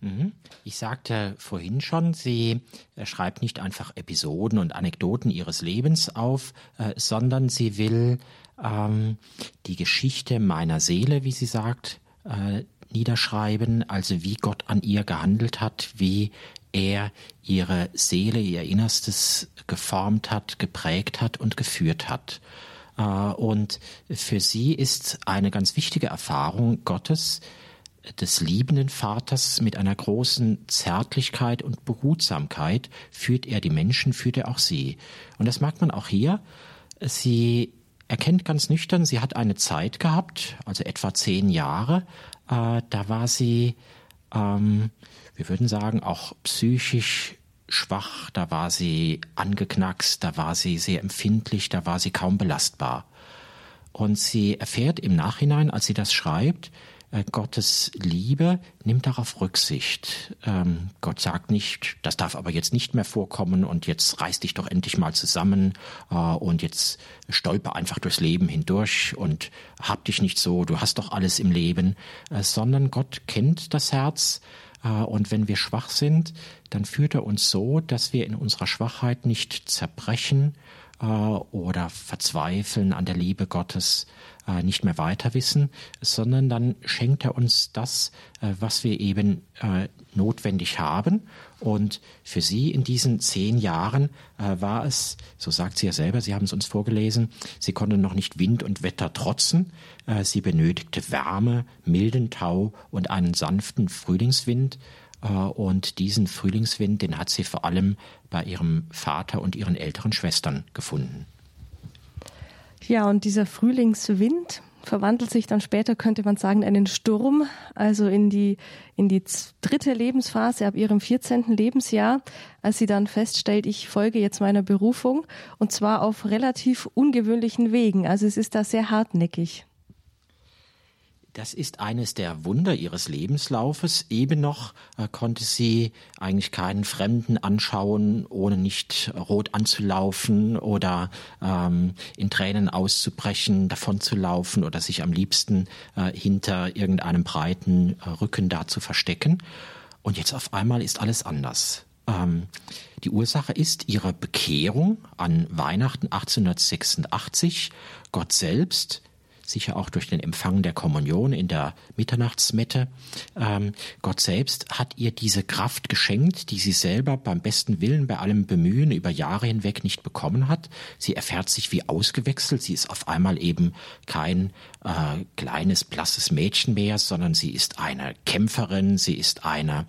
Mhm. Ich sagte vorhin schon, sie äh, schreibt nicht einfach Episoden und Anekdoten ihres Lebens auf, äh, sondern sie will ähm, die Geschichte meiner Seele, wie sie sagt, äh, niederschreiben, also wie Gott an ihr gehandelt hat, wie er ihre Seele, ihr Innerstes geformt hat, geprägt hat und geführt hat. Äh, und für sie ist eine ganz wichtige Erfahrung Gottes, des liebenden Vaters mit einer großen Zärtlichkeit und Behutsamkeit führt er die Menschen, führt er auch sie. Und das merkt man auch hier. Sie erkennt ganz nüchtern, sie hat eine Zeit gehabt, also etwa zehn Jahre, äh, da war sie, ähm, wir würden sagen, auch psychisch schwach, da war sie angeknackst, da war sie sehr empfindlich, da war sie kaum belastbar. Und sie erfährt im Nachhinein, als sie das schreibt, Gottes Liebe nimmt darauf Rücksicht. Ähm, Gott sagt nicht, das darf aber jetzt nicht mehr vorkommen und jetzt reiß dich doch endlich mal zusammen äh, und jetzt stolper einfach durchs Leben hindurch und hab dich nicht so, du hast doch alles im Leben, äh, sondern Gott kennt das Herz äh, und wenn wir schwach sind, dann führt er uns so, dass wir in unserer Schwachheit nicht zerbrechen äh, oder verzweifeln an der Liebe Gottes, äh, nicht mehr weiter wissen, sondern dann schenkt er uns das, äh, was wir eben äh, notwendig haben. Und für sie in diesen zehn Jahren äh, war es, so sagt sie ja selber, Sie haben es uns vorgelesen, sie konnte noch nicht Wind und Wetter trotzen. Äh, sie benötigte Wärme, milden Tau und einen sanften Frühlingswind. Äh, und diesen Frühlingswind, den hat sie vor allem bei ihrem Vater und ihren älteren Schwestern gefunden. Ja, und dieser Frühlingswind, verwandelt sich dann später, könnte man sagen, in einen Sturm, also in die, in die dritte Lebensphase ab ihrem 14. Lebensjahr, als sie dann feststellt, ich folge jetzt meiner Berufung und zwar auf relativ ungewöhnlichen Wegen. Also es ist da sehr hartnäckig. Das ist eines der Wunder ihres Lebenslaufes. Eben noch äh, konnte sie eigentlich keinen Fremden anschauen, ohne nicht rot anzulaufen oder ähm, in Tränen auszubrechen, davonzulaufen oder sich am liebsten äh, hinter irgendeinem breiten äh, Rücken da zu verstecken. Und jetzt auf einmal ist alles anders. Ähm, die Ursache ist ihre Bekehrung an Weihnachten 1886. Gott selbst sicher auch durch den Empfang der Kommunion in der Mitternachtsmette. Ähm, Gott selbst hat ihr diese Kraft geschenkt, die sie selber beim besten Willen, bei allem Bemühen über Jahre hinweg nicht bekommen hat. Sie erfährt sich wie ausgewechselt. Sie ist auf einmal eben kein äh, kleines, blasses Mädchen mehr, sondern sie ist eine Kämpferin, sie ist eine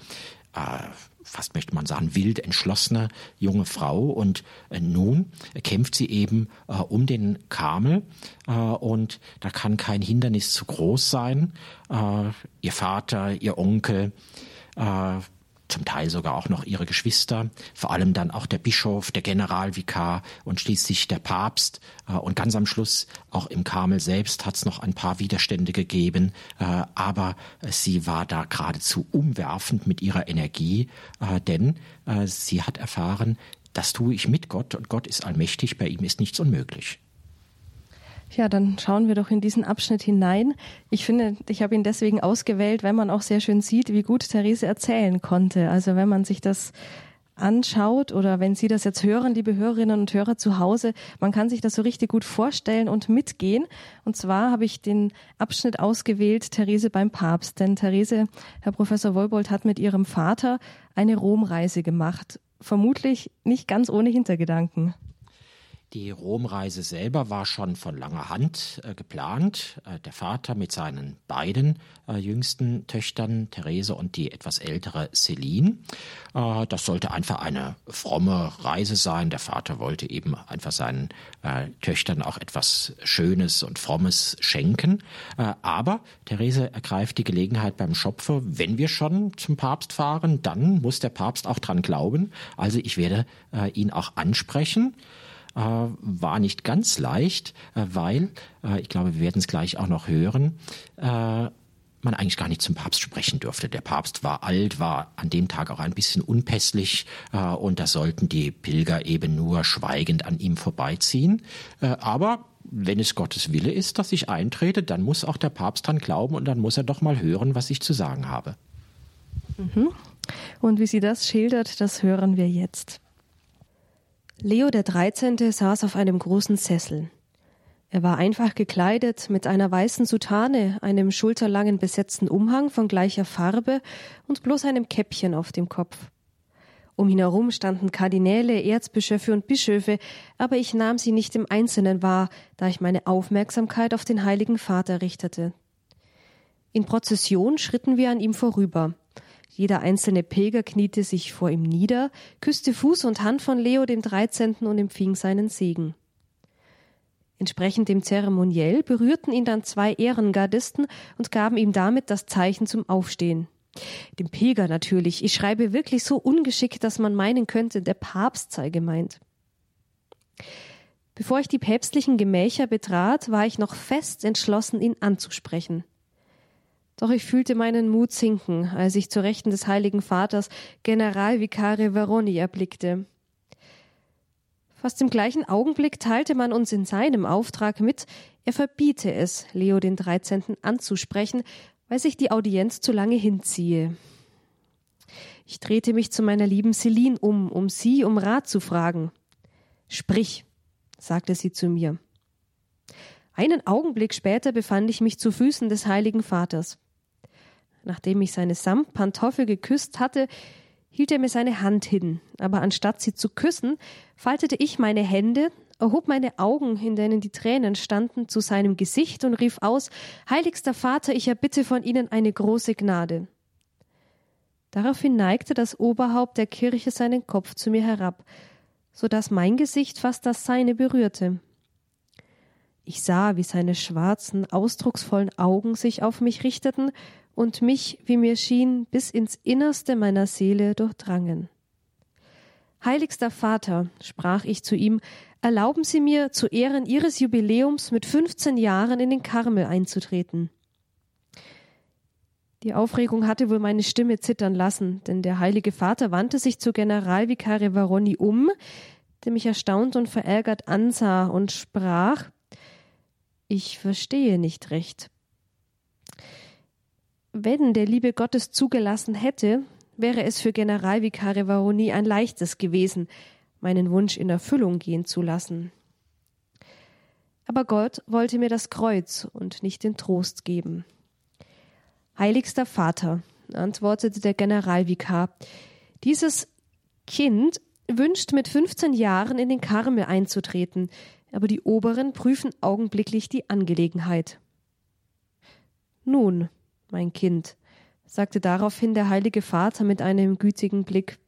äh, fast möchte man sagen, wild entschlossene junge Frau. Und äh, nun kämpft sie eben äh, um den Kamel äh, und da kann kein Hindernis zu groß sein. Äh, ihr Vater, ihr Onkel, äh, zum Teil sogar auch noch ihre Geschwister, vor allem dann auch der Bischof, der Generalvikar und schließlich der Papst. Äh, und ganz am Schluss, auch im Karmel selbst, hat es noch ein paar Widerstände gegeben, äh, aber sie war da geradezu umwerfend mit ihrer Energie, äh, denn sie hat erfahren, das tue ich mit Gott und Gott ist allmächtig, bei ihm ist nichts unmöglich. Ja, dann schauen wir doch in diesen Abschnitt hinein. Ich finde, ich habe ihn deswegen ausgewählt, weil man auch sehr schön sieht, wie gut Therese erzählen konnte. Also wenn man sich das anschaut oder wenn Sie das jetzt hören, liebe Hörerinnen und Hörer zu Hause, man kann sich das so richtig gut vorstellen und mitgehen. Und zwar habe ich den Abschnitt ausgewählt, Therese beim Papst. Denn Therese, Herr Professor Wolbold, hat mit ihrem Vater eine Romreise gemacht. Vermutlich nicht ganz ohne Hintergedanken. Die Romreise selber war schon von langer Hand äh, geplant. Äh, der Vater mit seinen beiden äh, jüngsten Töchtern, Therese und die etwas ältere Celine. Äh, das sollte einfach eine fromme Reise sein. Der Vater wollte eben einfach seinen äh, Töchtern auch etwas Schönes und Frommes schenken. Äh, aber Therese ergreift die Gelegenheit beim Schopfe, wenn wir schon zum Papst fahren, dann muss der Papst auch dran glauben. Also ich werde ihn auch ansprechen. Äh, war nicht ganz leicht, äh, weil, äh, ich glaube, wir werden es gleich auch noch hören, man eigentlich gar nicht zum Papst sprechen durfte. Der Papst war alt, war an dem Tag auch ein bisschen unpässlich und da sollten die Pilger eben nur schweigend an ihm vorbeiziehen. aber wenn es Gottes Wille ist, dass ich eintrete, dann muss auch der Papst dran glauben und dann muss er doch mal hören, was ich zu sagen habe. Mhm. Und wie sie das schildert, das hören wir jetzt. Leo der 13. saß auf einem großen Sessel. Er war einfach gekleidet mit einer weißen Soutane, einem schulterlangen besetzten Umhang von gleicher Farbe und bloß einem Käppchen auf dem Kopf. Um ihn herum standen Kardinäle, Erzbischöfe und Bischöfe, aber ich nahm sie nicht im Einzelnen wahr, da ich meine Aufmerksamkeit auf den Heiligen Vater richtete. In Prozession schritten wir an ihm vorüber. Jeder einzelne Pilger kniete sich vor ihm nieder, küsste Fuß und Hand von Leo dem 13. und empfing seinen Segen. Entsprechend dem Zeremoniell berührten ihn dann zwei Ehrengardisten und gaben ihm damit das Zeichen zum Aufstehen. Dem Pilger natürlich. Ich schreibe wirklich so ungeschickt, dass man meinen könnte, der Papst sei gemeint. Bevor ich die päpstlichen Gemächer betrat, war ich noch fest entschlossen, ihn anzusprechen. Doch ich fühlte meinen Mut sinken, als ich zu Rechten des Heiligen Vaters Generalvikare Veroni erblickte. Fast im gleichen Augenblick teilte man uns in seinem Auftrag mit, er verbiete es, Leo den 13. anzusprechen, weil sich die Audienz zu lange hinziehe. Ich drehte mich zu meiner lieben Celine um, um sie um Rat zu fragen. Sprich, sagte sie zu mir. Einen Augenblick später befand ich mich zu Füßen des Heiligen Vaters. Nachdem ich seine Samtpantoffel geküsst hatte, hielt er mir seine Hand hin, aber anstatt sie zu küssen, faltete ich meine Hände, erhob meine Augen, in denen die Tränen standen, zu seinem Gesicht und rief aus Heiligster Vater, ich erbitte von Ihnen eine große Gnade. Daraufhin neigte das Oberhaupt der Kirche seinen Kopf zu mir herab, so dass mein Gesicht fast das seine berührte. Ich sah, wie seine schwarzen, ausdrucksvollen Augen sich auf mich richteten und mich, wie mir schien, bis ins Innerste meiner Seele durchdrangen. Heiligster Vater, sprach ich zu ihm, erlauben Sie mir zu Ehren Ihres Jubiläums mit 15 Jahren in den Karmel einzutreten. Die Aufregung hatte wohl meine Stimme zittern lassen, denn der Heilige Vater wandte sich zu Generalvikare Varoni um, der mich erstaunt und verärgert ansah und sprach Ich verstehe nicht recht. Wenn der liebe Gottes zugelassen hätte, wäre es für Generalvikare Varoni ein leichtes gewesen, meinen Wunsch in Erfüllung gehen zu lassen. Aber Gott wollte mir das Kreuz und nicht den Trost geben. Heiligster Vater, antwortete der Generalvikar, dieses Kind wünscht mit 15 Jahren in den Karmel einzutreten, aber die Oberen prüfen augenblicklich die Angelegenheit. Nun, mein Kind, sagte daraufhin der heilige Vater mit einem gütigen Blick,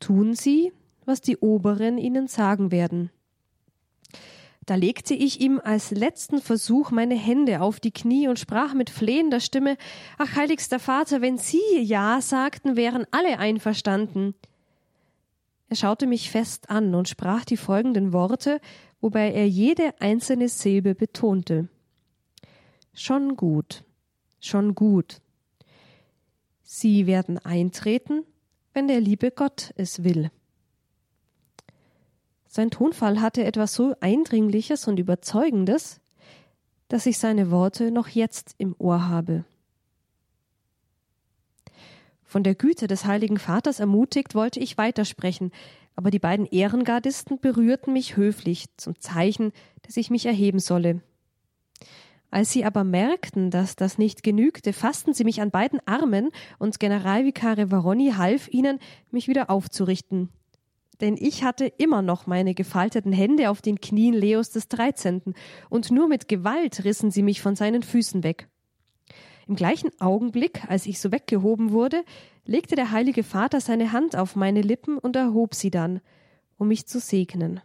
tun Sie, was die Oberen Ihnen sagen werden. Da legte ich ihm als letzten Versuch meine Hände auf die Knie und sprach mit flehender Stimme Ach, heiligster Vater, wenn Sie Ja sagten, wären alle einverstanden. Er schaute mich fest an und sprach die folgenden Worte, wobei er jede einzelne Silbe betonte. Schon gut, schon gut. Sie werden eintreten, wenn der liebe Gott es will. Sein Tonfall hatte etwas so Eindringliches und Überzeugendes, dass ich seine Worte noch jetzt im Ohr habe. Von der Güte des Heiligen Vaters ermutigt, wollte ich weitersprechen, aber die beiden Ehrengardisten berührten mich höflich zum Zeichen, dass ich mich erheben solle. Als sie aber merkten, dass das nicht genügte, fassten sie mich an beiden Armen und Generalvikare Varoni half ihnen, mich wieder aufzurichten denn ich hatte immer noch meine gefalteten Hände auf den Knien Leos des Dreizehnten, und nur mit Gewalt rissen sie mich von seinen Füßen weg. Im gleichen Augenblick, als ich so weggehoben wurde, legte der heilige Vater seine Hand auf meine Lippen und erhob sie dann, um mich zu segnen.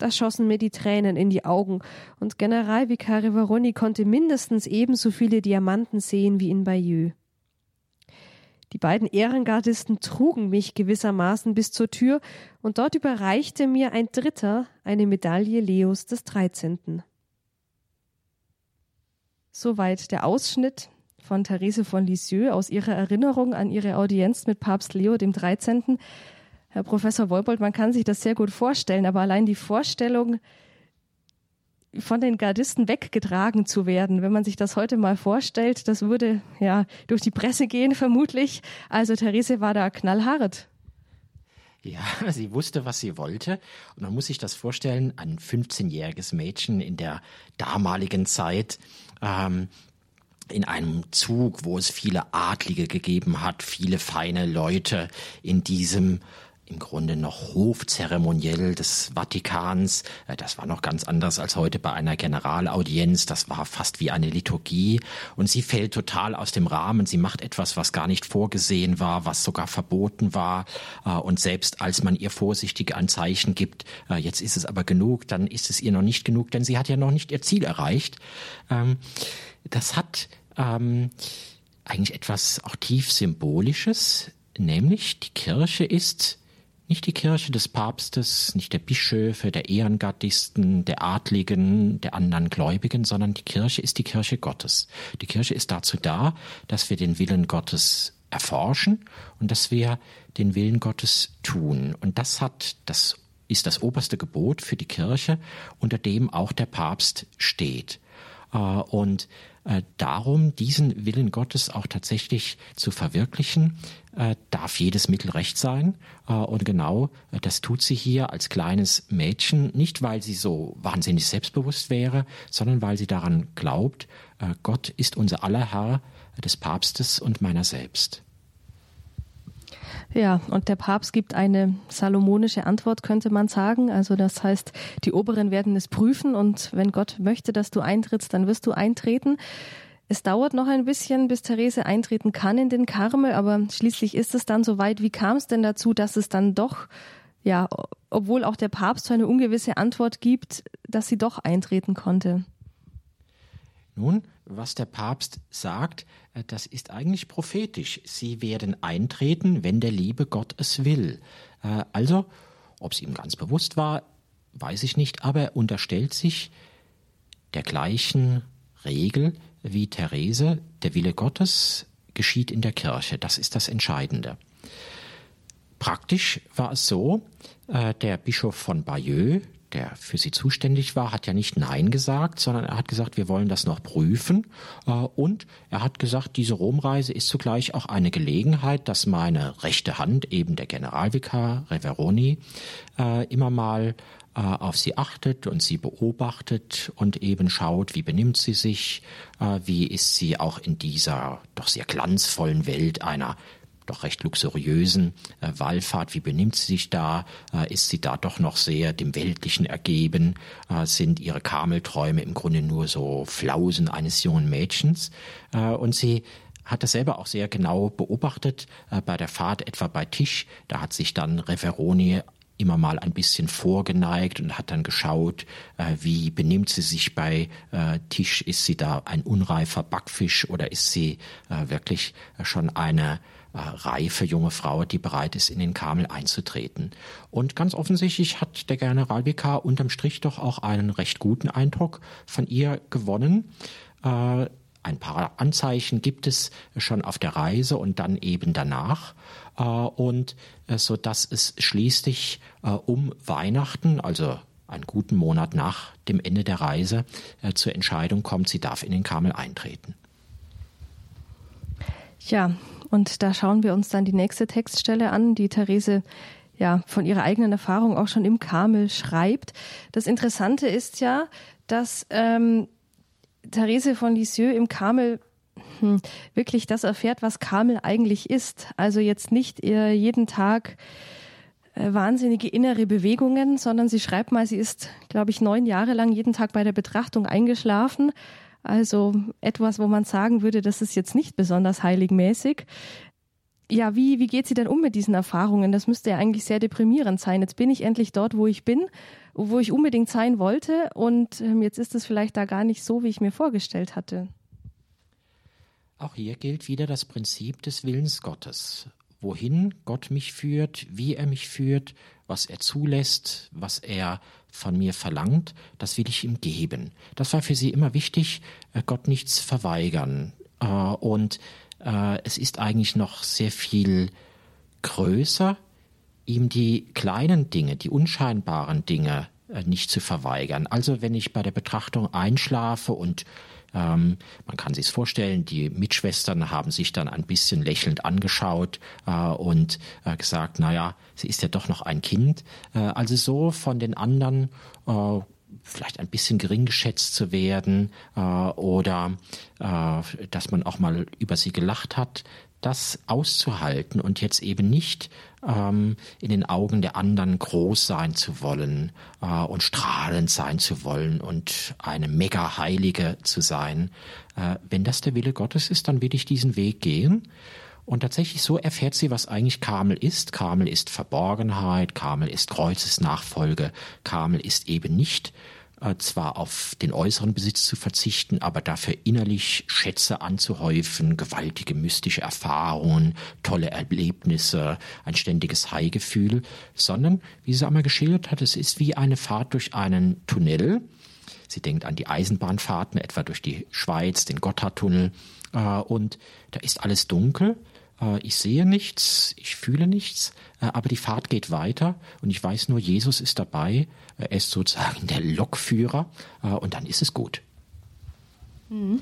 Da schossen mir die Tränen in die Augen, und Generalvikare Varoni konnte mindestens ebenso viele Diamanten sehen wie in Bayeux. Die beiden Ehrengardisten trugen mich gewissermaßen bis zur Tür, und dort überreichte mir ein Dritter eine Medaille Leos des Dreizehnten. Soweit der Ausschnitt von Therese von Lisieux aus ihrer Erinnerung an ihre Audienz mit Papst Leo dem Dreizehnten. Herr Professor Wolbold, man kann sich das sehr gut vorstellen, aber allein die Vorstellung, von den Gardisten weggetragen zu werden. Wenn man sich das heute mal vorstellt, das würde ja durch die Presse gehen vermutlich. Also Therese war da knallhart. Ja, sie wusste, was sie wollte. Und man muss sich das vorstellen, ein 15-jähriges Mädchen in der damaligen Zeit, ähm, in einem Zug, wo es viele Adlige gegeben hat, viele feine Leute in diesem im Grunde noch Hofzeremoniell des Vatikans. Äh, das war noch ganz anders als heute bei einer Generalaudienz. Das war fast wie eine Liturgie. Und sie fällt total aus dem Rahmen. Sie macht etwas, was gar nicht vorgesehen war, was sogar verboten war. Äh, und selbst als man ihr vorsichtig ein Zeichen gibt, äh, jetzt ist es aber genug, dann ist es ihr noch nicht genug, denn sie hat ja noch nicht ihr Ziel erreicht. Ähm, das hat ähm, eigentlich etwas auch tief Symbolisches, nämlich die Kirche ist nicht die Kirche des Papstes, nicht der Bischöfe, der Ehrengardisten, der Adligen, der anderen Gläubigen, sondern die Kirche ist die Kirche Gottes. Die Kirche ist dazu da, dass wir den Willen Gottes erforschen und dass wir den Willen Gottes tun. Und das hat das ist das oberste Gebot für die Kirche, unter dem auch der Papst steht. Äh, und äh, darum, diesen Willen Gottes auch tatsächlich zu verwirklichen, äh, darf jedes Mittel recht sein. Und genau das tut sie hier als kleines Mädchen, nicht weil sie so wahnsinnig selbstbewusst wäre, sondern weil sie daran glaubt, Gott ist unser aller Herr des Papstes und meiner selbst. Ja, und der Papst gibt eine salomonische Antwort, könnte man sagen. Also das heißt, die Oberen werden es prüfen und wenn Gott möchte, dass du eintrittst, dann wirst du eintreten. Es dauert noch ein bisschen, bis Therese eintreten kann in den Karmel, aber schließlich ist es dann soweit. Wie kam es denn dazu, dass es dann doch ja, obwohl auch der Papst so eine ungewisse Antwort gibt, dass sie doch eintreten konnte. Nun, was der Papst sagt, äh, das ist eigentlich prophetisch. Sie werden eintreten, wenn der liebe Gott es will. Äh, also, ob es ihm ganz bewusst war, weiß ich nicht, aber er unterstellt sich der gleichen Regel wie Therese, der Wille Gottes geschieht in der Kirche. Das ist das Entscheidende. Praktisch war es so, äh, der Bischof von Bayeux, der für sie zuständig war, hat ja nicht Nein gesagt, sondern er hat gesagt, wir wollen das noch prüfen. Äh, und er hat gesagt, diese Romreise ist zugleich auch eine Gelegenheit, dass meine rechte Hand, eben der Generalvikar Reveroni, äh, immer mal äh, auf sie achtet und sie beobachtet und eben schaut, wie benimmt sie sich, wie ist sie auch in dieser doch sehr glanzvollen Welt einer doch recht luxuriösen äh, Wallfahrt. Wie benimmt sie sich da? Äh, ist sie da doch noch sehr dem Weltlichen ergeben? Äh, sind ihre Kamelträume im Grunde nur so Flausen eines jungen Mädchens? Äh, und sie hat das selber auch sehr genau beobachtet äh, bei der Fahrt etwa bei Tisch. Da hat sich dann Reveroni immer mal ein bisschen vorgeneigt und hat dann geschaut, äh, wie benimmt sie sich bei äh, Tisch. Ist sie da ein unreifer Backfisch oder ist sie äh, wirklich schon eine reife junge Frau, die bereit ist, in den Kamel einzutreten. Und ganz offensichtlich hat der Generalvikar unterm Strich doch auch einen recht guten Eindruck von ihr gewonnen. Äh, ein paar Anzeichen gibt es schon auf der Reise und dann eben danach. Äh, und äh, so dass es schließlich äh, um Weihnachten, also einen guten Monat nach dem Ende der Reise, äh, zur Entscheidung kommt, sie darf in den Kamel eintreten. Ja, und da schauen wir uns dann die nächste Textstelle an, die Therese ja von ihrer eigenen Erfahrung auch schon im Karmel schreibt. Das Interessante ist ja, dass ähm, Therese von Lisieux im Karmel hm, wirklich das erfährt, was Karmel eigentlich ist. Also jetzt nicht ihr jeden Tag äh, wahnsinnige innere Bewegungen, sondern sie schreibt mal, sie ist, glaube ich, neun Jahre lang jeden Tag bei der Betrachtung eingeschlafen, also etwas, wo man sagen würde, das ist jetzt nicht besonders heiligmäßig. Ja, wie, wie geht sie denn um mit diesen Erfahrungen? Das müsste ja eigentlich sehr deprimierend sein. Jetzt bin ich endlich dort, wo ich bin, wo ich unbedingt sein wollte und ähm, jetzt ist es vielleicht da gar nicht so, wie ich mir vorgestellt hatte. Auch hier gilt wieder das Prinzip des Willens Gottes. Wohin Gott mich führt, wie er mich führt, was er zulässt, was er von mir verlangt, das will ich ihm geben. Das war für sie immer wichtig, äh, Gott nichts verweigern. Äh, und äh, es ist eigentlich noch sehr viel größer, ihm die kleinen Dinge, die unscheinbaren Dinge nicht zu verweigern. Also wenn ich bei der Betrachtung einschlafe und ähm, man kann sich vorstellen, die Mitschwestern haben sich dann ein bisschen lächelnd angeschaut äh, und äh, gesagt, naja, sie ist ja doch noch ein Kind. Äh, also so von den anderen äh, vielleicht ein bisschen gering geschätzt zu werden äh, oder äh, dass man auch mal über sie gelacht hat, das auszuhalten und jetzt eben nicht ähm, in den Augen der anderen groß sein zu wollen äh, und strahlend sein zu wollen und eine mega Heilige zu sein. Äh, wenn das der Wille Gottes ist, dann will ich diesen Weg gehen. Und tatsächlich so erfährt sie, was eigentlich Karmel ist. Karmel ist Verborgenheit, Karmel ist Kreuzesnachfolge, Karmel ist eben nicht äh, zwar auf den äußeren Besitz zu verzichten, aber dafür innerlich Schätze anzuhäufen, gewaltige mystische Erfahrungen, tolle Erlebnisse, ein ständiges High-Gefühl, sondern, wie sie einmal geschildert hat, es ist wie eine Fahrt durch einen Tunnel. Sie denkt an die Eisenbahnfahrten, etwa durch die Schweiz, den Gotthardtunnel, äh, und da ist alles dunkel, ich sehe nichts, ich fühle nichts, äh, aber die Fahrt geht weiter und ich weiß nur, Jesus ist dabei, äh, er ist sozusagen der Lokführer und dann ist es gut. Mhm.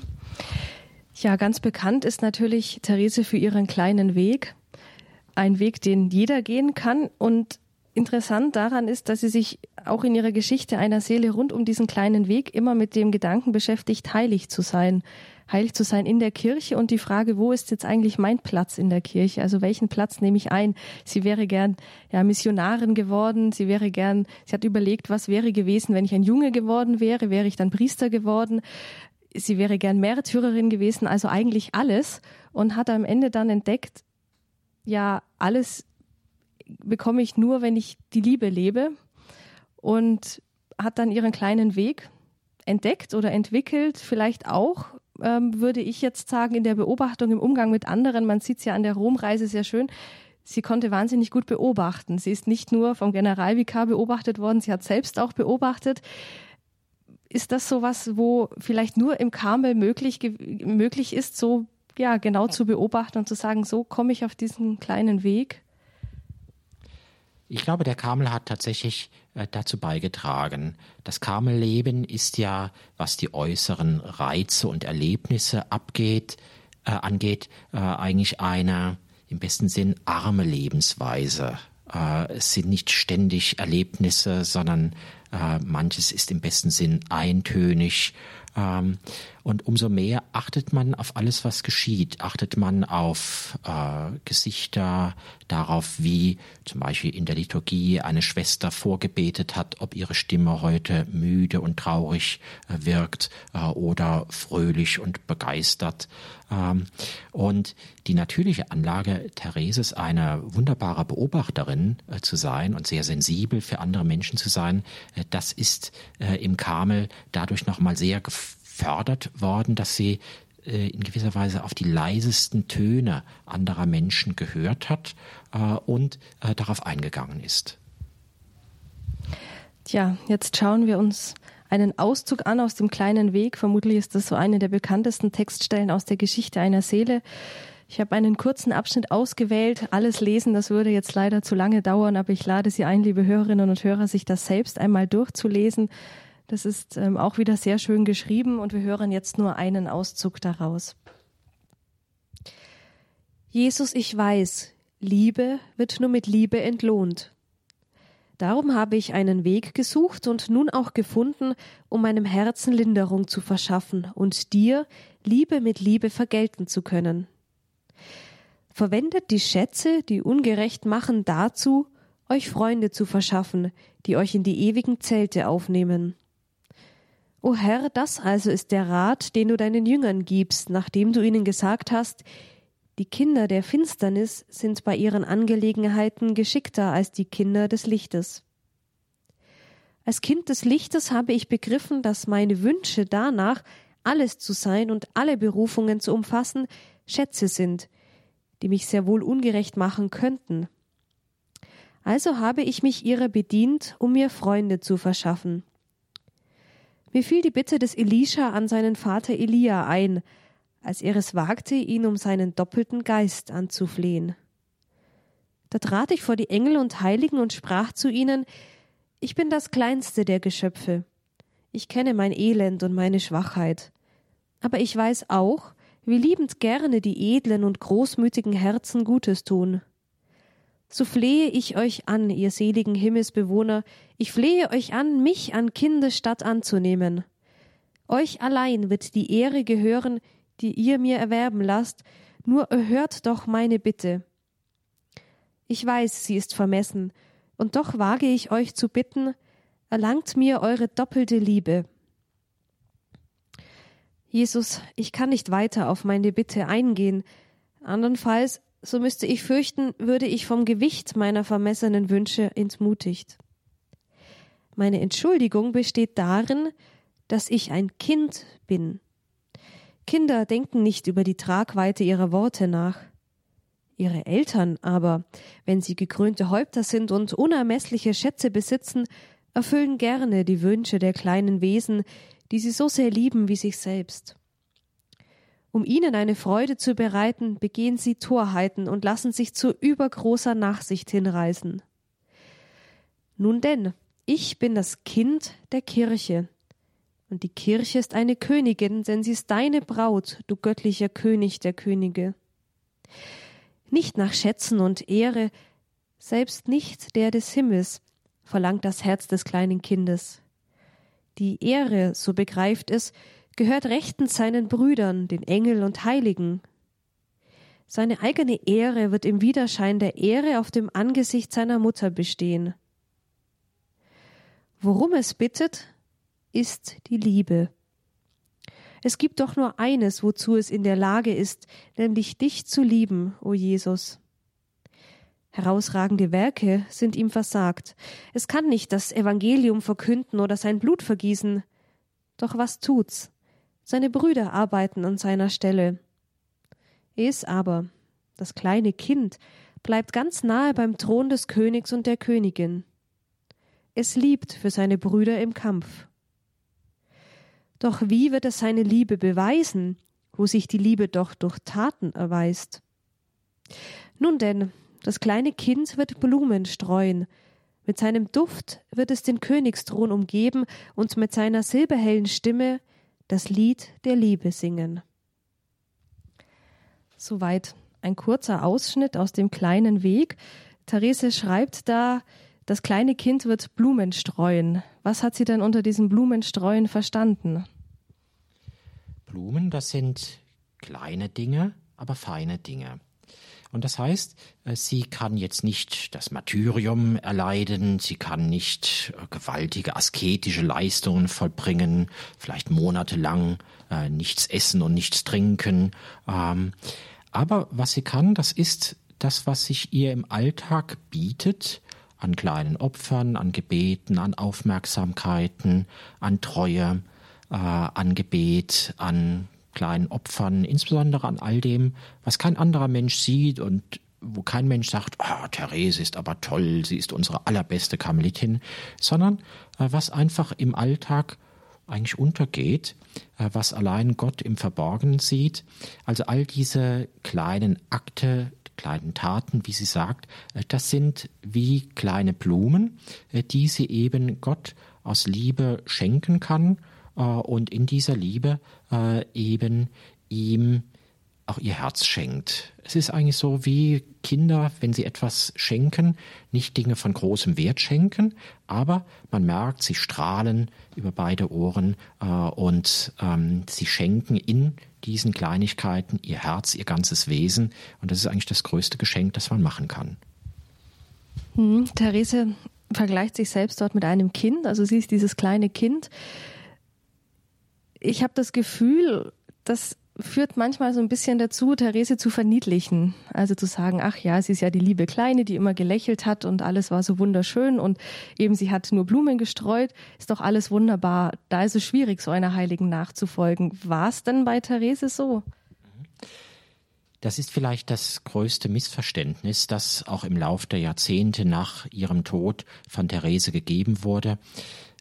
Ja, ganz bekannt ist natürlich Therese für ihren kleinen Weg. Ein Weg, den jeder gehen kann. Und interessant daran ist, dass sie sich auch in ihrer Geschichte einer Seele rund um diesen kleinen Weg immer mit dem Gedanken beschäftigt, heilig zu sein heilig zu sein in der Kirche. Und die Frage, wo ist jetzt eigentlich mein Platz in der Kirche? Also welchen Platz nehme ich ein? Sie wäre gern ja Missionarin geworden, sie wäre gern, sie hat überlegt, was wäre gewesen, wenn ich ein Junge geworden wäre, wäre ich dann Priester geworden? Sie wäre gern Märtyrerin gewesen, also eigentlich alles. Und hat am Ende dann entdeckt, ja, alles bekomme ich nur, wenn ich die Liebe lebe. Und hat dann ihren kleinen Weg entdeckt oder entwickelt, vielleicht auch, ähm, würde ich jetzt sagen, in der Beobachtung, im Umgang mit anderen. Man sieht es ja an der Romreise sehr schön. Sie konnte wahnsinnig gut beobachten. Sie ist nicht nur vom Generalvikar beobachtet worden, sie hat selbst auch beobachtet. Ist das so was, wo vielleicht nur im Karmel möglich, möglich ist, so ja, genau zu beobachten und zu sagen, so komme ich auf diesen kleinen Weg? Ich glaube, der Karmel hat tatsächlich dazu beigetragen. Das Karmelleben ist ja, was die äußeren Reize und Erlebnisse abgeht, äh, angeht, äh, eigentlich eine im besten Sinn arme Lebensweise. Äh, es sind nicht ständig Erlebnisse, sondern äh, manches ist im besten Sinn eintönig ähm, und umso mehr achtet man auf alles, was geschieht. Achtet man auf äh, Gesichter, darauf, wie zum Beispiel in der Liturgie eine Schwester vorgebetet hat, ob ihre Stimme heute müde und traurig äh, wirkt äh, oder fröhlich und begeistert. Ähm, und die natürliche Anlage Thereses, eine wunderbare Beobachterin äh, zu sein und sehr sensibel für andere Menschen zu sein, äh, das ist äh, im Karmel dadurch nochmal sehr gefördert worden, dass sie äh, in gewisser Weise auf die leisesten Töne anderer Menschen gehört hat äh, und äh, darauf eingegangen ist. Tja, jetzt schauen wir uns einen Auszug an aus dem kleinen Weg. Vermutlich ist das so eine der bekanntesten Textstellen aus der Geschichte einer Seele. Ich habe einen kurzen Abschnitt ausgewählt. Alles lesen, das würde jetzt leider zu lange dauern, aber ich lade Sie ein, liebe Hörerinnen und Hörer, sich das selbst einmal durchzulesen. Das ist ähm, auch wieder sehr schön geschrieben und wir hören jetzt nur einen Auszug daraus. Jesus, ich weiß, Liebe wird nur mit Liebe entlohnt. Darum habe ich einen Weg gesucht und nun auch gefunden, um meinem Herzen Linderung zu verschaffen und dir Liebe mit Liebe vergelten zu können. Verwendet die Schätze, die ungerecht machen, dazu, euch Freunde zu verschaffen, die euch in die ewigen Zelte aufnehmen. O Herr, das also ist der Rat, den du deinen Jüngern gibst, nachdem du ihnen gesagt hast, die Kinder der Finsternis sind bei ihren Angelegenheiten geschickter als die Kinder des Lichtes. Als Kind des Lichtes habe ich begriffen, dass meine Wünsche danach, alles zu sein und alle Berufungen zu umfassen, Schätze sind, die mich sehr wohl ungerecht machen könnten. Also habe ich mich ihrer bedient, um mir Freunde zu verschaffen. Mir fiel die Bitte des Elisha an seinen Vater Elia ein, als er es wagte, ihn um seinen doppelten Geist anzuflehen. Da trat ich vor die Engel und Heiligen und sprach zu ihnen, ich bin das kleinste der Geschöpfe. Ich kenne mein Elend und meine Schwachheit. Aber ich weiß auch, wie liebend gerne die edlen und großmütigen Herzen Gutes tun so flehe ich euch an, ihr seligen Himmelsbewohner, ich flehe euch an, mich an Kindesstadt anzunehmen. Euch allein wird die Ehre gehören, die ihr mir erwerben lasst, nur erhört doch meine Bitte. Ich weiß, sie ist vermessen, und doch wage ich euch zu bitten, erlangt mir eure doppelte Liebe. Jesus, ich kann nicht weiter auf meine Bitte eingehen, andernfalls so müsste ich fürchten, würde ich vom Gewicht meiner vermessenen Wünsche entmutigt. Meine Entschuldigung besteht darin, dass ich ein Kind bin. Kinder denken nicht über die Tragweite ihrer Worte nach. Ihre Eltern aber, wenn sie gekrönte Häupter sind und unermessliche Schätze besitzen, erfüllen gerne die Wünsche der kleinen Wesen, die sie so sehr lieben wie sich selbst. Um ihnen eine Freude zu bereiten, begehen sie Torheiten und lassen sich zu übergroßer Nachsicht hinreißen. Nun denn, ich bin das Kind der Kirche. Und die Kirche ist eine Königin, denn sie ist deine Braut, du göttlicher König der Könige. Nicht nach Schätzen und Ehre, selbst nicht der des Himmels, verlangt das Herz des kleinen Kindes. Die Ehre, so begreift es, gehört rechtens seinen Brüdern, den Engel und Heiligen. Seine eigene Ehre wird im Widerschein der Ehre auf dem Angesicht seiner Mutter bestehen. Worum es bittet, ist die Liebe. Es gibt doch nur eines, wozu es in der Lage ist, nämlich dich zu lieben, o Jesus. Herausragende Werke sind ihm versagt. Es kann nicht das Evangelium verkünden oder sein Blut vergießen. Doch was tut's? Seine Brüder arbeiten an seiner Stelle. Es aber, das kleine Kind, bleibt ganz nahe beim Thron des Königs und der Königin. Es liebt für seine Brüder im Kampf. Doch wie wird es seine Liebe beweisen, wo sich die Liebe doch durch Taten erweist? Nun denn, das kleine Kind wird Blumen streuen, mit seinem Duft wird es den Königsthron umgeben und mit seiner silberhellen Stimme das Lied der Liebe singen. Soweit ein kurzer Ausschnitt aus dem kleinen Weg. Therese schreibt da, das kleine Kind wird Blumen streuen. Was hat sie denn unter diesem Blumenstreuen verstanden? Blumen, das sind kleine Dinge, aber feine Dinge. Und das heißt, äh, sie kann jetzt nicht das Martyrium erleiden, sie kann nicht äh, gewaltige asketische Leistungen vollbringen, vielleicht monatelang äh, nichts essen und nichts trinken. Ähm, aber was sie kann, das ist das, was sich ihr im Alltag bietet, an kleinen Opfern, an Gebeten, an Aufmerksamkeiten, an Treue, äh, an Gebet, an kleinen Opfern, insbesondere an all dem, was kein anderer Mensch sieht und wo kein Mensch sagt, oh, Therese ist aber toll, sie ist unsere allerbeste Karmelitin, sondern äh, was einfach im Alltag eigentlich untergeht, äh, was allein Gott im Verborgenen sieht. Also all diese kleinen Akte, kleinen Taten, wie sie sagt, äh, das sind wie kleine Blumen, äh, die sie eben Gott aus Liebe schenken kann äh, und in dieser Liebe äh, eben ihm auch ihr Herz schenkt. Es ist eigentlich so wie Kinder, wenn sie etwas schenken, nicht Dinge von großem Wert schenken, aber man merkt, sie strahlen über beide Ohren äh, und ähm, sie schenken in diesen Kleinigkeiten ihr Herz, ihr ganzes Wesen und das ist eigentlich das größte Geschenk, das man machen kann. Hm, Therese vergleicht sich selbst dort mit einem Kind, also sie ist dieses kleine Kind, ich habe das Gefühl, das führt manchmal so ein bisschen dazu, Therese zu verniedlichen. Also zu sagen, ach ja, sie ist ja die liebe Kleine, die immer gelächelt hat und alles war so wunderschön und eben sie hat nur Blumen gestreut, ist doch alles wunderbar. Da ist es schwierig, so einer Heiligen nachzufolgen. War es denn bei Therese so? Das ist vielleicht das größte Missverständnis, das auch im Lauf der Jahrzehnte nach ihrem Tod von Therese gegeben wurde.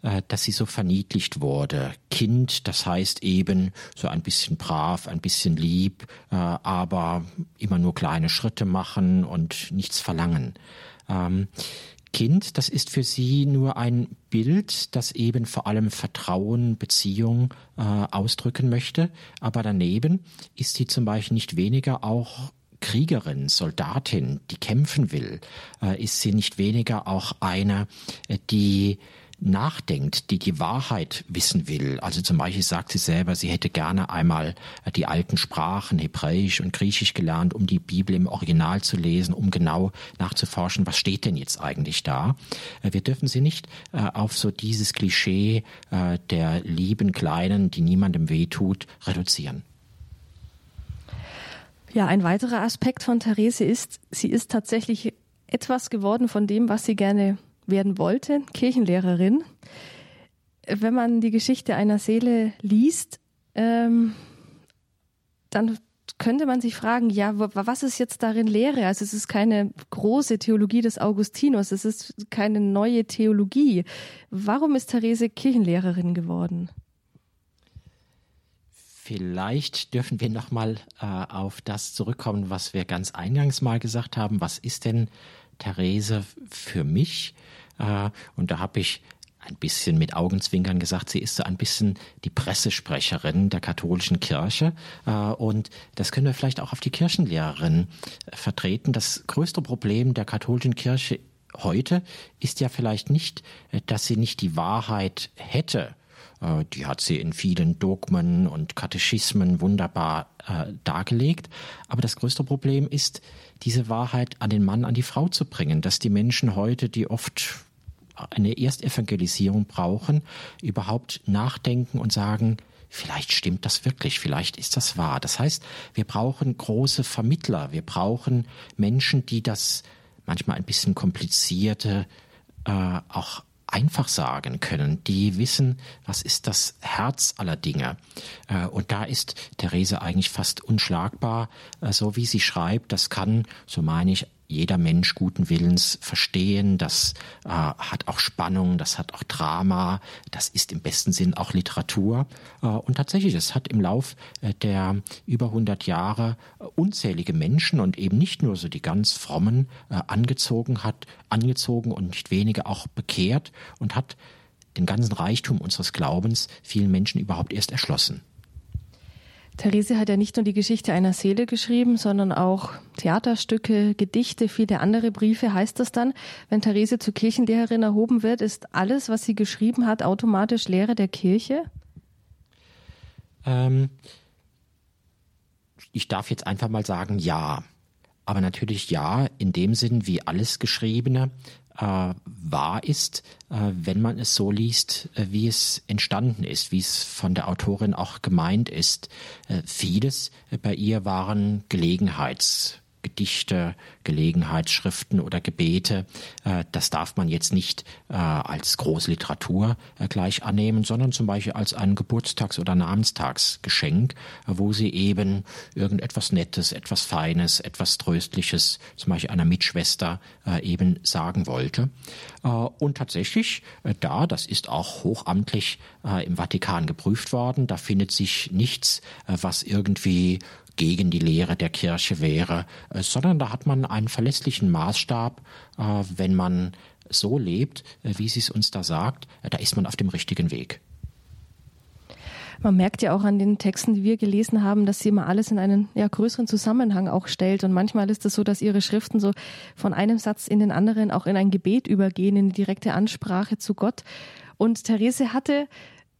Äh, dass sie so verniedlicht wurde. Kind, das heißt eben so ein bisschen brav, ein bisschen lieb, äh, aber immer nur kleine Schritte machen und nichts verlangen. Ähm, kind, das ist für sie nur ein Bild, das eben vor allem Vertrauen, Beziehung äh, ausdrücken möchte. Aber daneben ist sie zum Beispiel nicht weniger auch Kriegerin, Soldatin, die kämpfen will. Äh, ist sie nicht weniger auch eine, die nachdenkt, die die Wahrheit wissen will. Also zum Beispiel sagt sie selber, sie hätte gerne einmal äh, die alten Sprachen, Hebräisch und Griechisch gelernt, um die Bibel im Original zu lesen, um genau nachzuforschen, was steht denn jetzt eigentlich da. Äh, wir dürfen sie nicht äh, auf so dieses Klischee der lieben Kleinen, die niemandem wehtut, reduzieren. Ja, ein weiterer Aspekt von Therese ist, sie ist tatsächlich etwas geworden von dem, was sie gerne werden wollte, Kirchenlehrerin. Wenn man die Geschichte einer Seele liest, ähm, dann könnte man sich fragen, ja, was ist jetzt darin Lehre? Also es ist keine große Theologie des Augustinus, es ist keine neue Theologie. Warum ist Therese Kirchenlehrerin geworden? Vielleicht dürfen wir nochmal äh, auf das zurückkommen, was wir ganz eingangs mal gesagt haben. Was ist denn Therese für mich? Äh, und da habe ich ein bisschen mit Augenzwinkern gesagt, sie ist so ein bisschen die Pressesprecherin der katholischen Kirche. Äh, und das können wir vielleicht auch auf die Kirchenlehrerin äh, vertreten. Das größte Problem der katholischen Kirche heute ist ja vielleicht nicht, dass sie nicht die Wahrheit hätte. Die hat sie in vielen Dogmen und Katechismen wunderbar dargelegt. Aber das größte Problem ist, diese Wahrheit an den Mann, an die Frau zu bringen, dass die Menschen heute, die oft eine Erstevangelisierung brauchen, überhaupt nachdenken und sagen, vielleicht stimmt das wirklich, vielleicht ist das wahr. Das heißt, wir brauchen große Vermittler, wir brauchen Menschen, die das manchmal ein bisschen komplizierte äh, auch einfach sagen können, die wissen, was ist das Herz aller Dinge. Äh, und da ist Therese eigentlich fast unschlagbar, äh, so wie sie schreibt. Das kann, so meine ich, jeder Mensch guten Willens verstehen. Das äh, hat auch Spannung, das hat auch Drama, das ist im besten Sinn auch Literatur. Äh, und tatsächlich, es hat im Lauf äh, der über 100 Jahre äh, unzählige Menschen und eben nicht nur so die ganz frommen äh, angezogen hat, angezogen und nicht wenige auch bekehrt und hat den ganzen Reichtum unseres Glaubens vielen Menschen überhaupt erst erschlossen. Therese hat ja nicht nur die Geschichte einer Seele geschrieben, sondern auch Theaterstücke, Gedichte, viele andere Briefe. Heißt das dann, wenn Therese zur Kirchenlehrerin erhoben wird, ist alles, was sie geschrieben hat, automatisch Lehre der Kirche? Ähm, ich darf jetzt einfach mal sagen, ja. Aber natürlich ja, in dem Sinn, wie alles Geschriebene wahr ist, äh, wenn man es so liest, äh, wie es entstanden ist, wie es von der Autorin auch gemeint ist. Äh, vieles bei ihr waren Gelegenheits Gedichte, Gelegenheitsschriften oder Gebete. Äh, das darf man jetzt nicht äh, als Großliteratur äh, gleich annehmen, sondern zum Beispiel als ein Geburtstags- oder Namenstagsgeschenk, wo sie eben irgendetwas Nettes, etwas Feines, etwas Tröstliches, zum Beispiel einer Mitschwester eben sagen wollte. Und tatsächlich da, das ist auch hochamtlich im Vatikan geprüft worden, da findet sich nichts, was irgendwie gegen die Lehre der Kirche wäre, äh, sondern da hat man einen verlässlichen Maßstab, äh, wenn man so lebt, äh, wie sie es uns da sagt, da ist man auf dem richtigen Weg. Man merkt ja auch an den Texten, die wir gelesen haben, dass sie immer alles in einen ja, größeren Zusammenhang auch stellt. Und manchmal ist es so, dass ihre Schriften so von einem Satz in den anderen auch in ein Gebet übergehen, in die direkte Ansprache zu Gott. Und Therese hatte,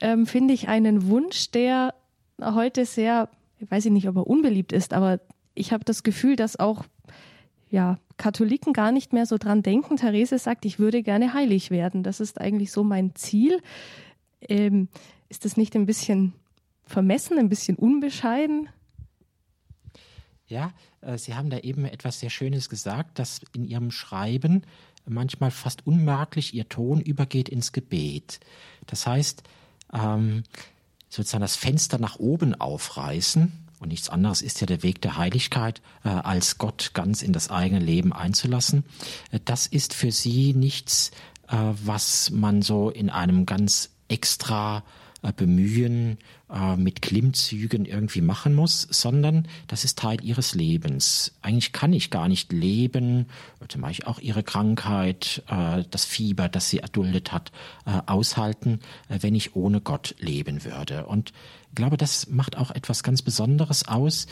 ähm, finde ich, einen Wunsch, der heute sehr ich weiß nicht, ob er unbeliebt ist, aber ich habe das Gefühl, dass auch ja, Katholiken gar nicht mehr so dran denken. Therese sagt, ich würde gerne heilig werden. Das ist eigentlich so mein Ziel. Ähm, ist das nicht ein bisschen vermessen, ein bisschen unbescheiden? Ja, äh, Sie haben da eben etwas sehr Schönes gesagt, dass in Ihrem Schreiben manchmal fast unmerklich Ihr Ton übergeht ins Gebet. Das heißt, ähm, sozusagen das Fenster nach oben aufreißen. Und nichts anderes ist ja der Weg der Heiligkeit, äh, als Gott ganz in das eigene Leben einzulassen. Äh, das ist für sie nichts, äh, was man so in einem ganz extra Bemühen äh, mit Klimmzügen irgendwie machen muss, sondern das ist Teil ihres Lebens. Eigentlich kann ich gar nicht leben, zum Beispiel auch ihre Krankheit, äh, das Fieber, das sie erduldet hat, äh, aushalten, wenn ich ohne Gott leben würde. Und ich glaube, das macht auch etwas ganz Besonderes aus.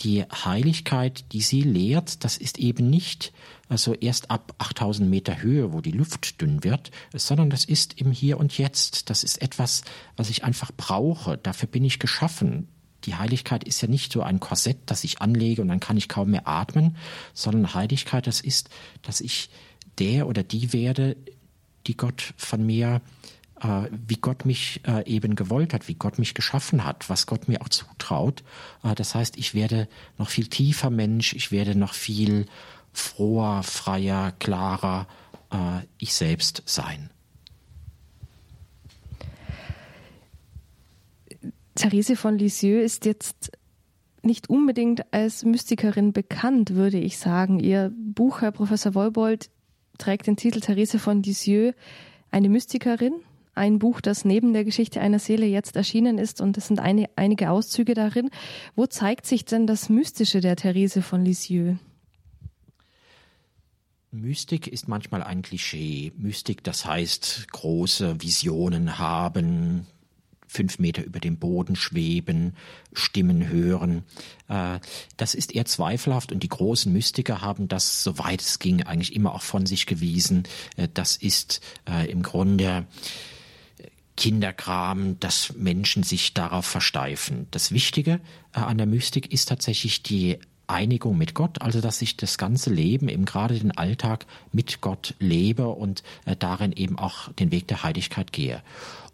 Die Heiligkeit, die sie lehrt, das ist eben nicht also erst ab 8000 Meter Höhe, wo die Luft dünn wird, sondern das ist im Hier und Jetzt. Das ist etwas, was ich einfach brauche. Dafür bin ich geschaffen. Die Heiligkeit ist ja nicht so ein Korsett, das ich anlege und dann kann ich kaum mehr atmen, sondern Heiligkeit, das ist, dass ich der oder die werde, die Gott von mir äh, wie Gott mich äh, eben gewollt hat, wie Gott mich geschaffen hat, was Gott mir auch zutraut. Äh, das heißt, ich werde noch viel tiefer Mensch, ich werde noch viel froher, freier, klarer äh, ich selbst sein. Therese von Lisieux ist jetzt nicht unbedingt als Mystikerin bekannt, würde ich sagen. Ihr Buch, Herr Professor Wolbold, trägt den Titel Therese von Lisieux, eine Mystikerin. Ein Buch, das neben der Geschichte einer Seele jetzt erschienen ist und es sind eine, einige Auszüge darin. Wo zeigt sich denn das Mystische der Therese von Lisieux? Mystik ist manchmal ein Klischee. Mystik, das heißt große Visionen haben, fünf Meter über dem Boden schweben, Stimmen hören. Äh, das ist eher zweifelhaft und die großen Mystiker haben das, soweit es ging, eigentlich immer auch von sich gewiesen. Äh, das ist äh, im Grunde Kinderkram, dass Menschen sich darauf versteifen. Das Wichtige an der Mystik ist tatsächlich die Einigung mit Gott, also dass ich das ganze Leben, eben gerade den Alltag mit Gott lebe und äh, darin eben auch den Weg der Heiligkeit gehe.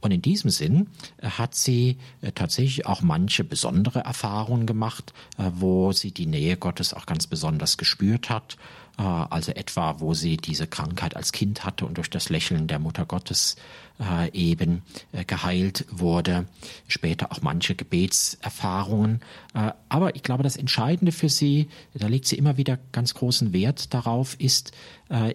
Und in diesem Sinn äh, hat sie äh, tatsächlich auch manche besondere Erfahrungen gemacht, äh, wo sie die Nähe Gottes auch ganz besonders gespürt hat. Äh, also etwa, wo sie diese Krankheit als Kind hatte und durch das Lächeln der Mutter Gottes äh, eben äh, geheilt wurde. Später auch manche Gebetserfahrungen. Aber ich glaube, das Entscheidende für sie, da legt sie immer wieder ganz großen Wert darauf, ist,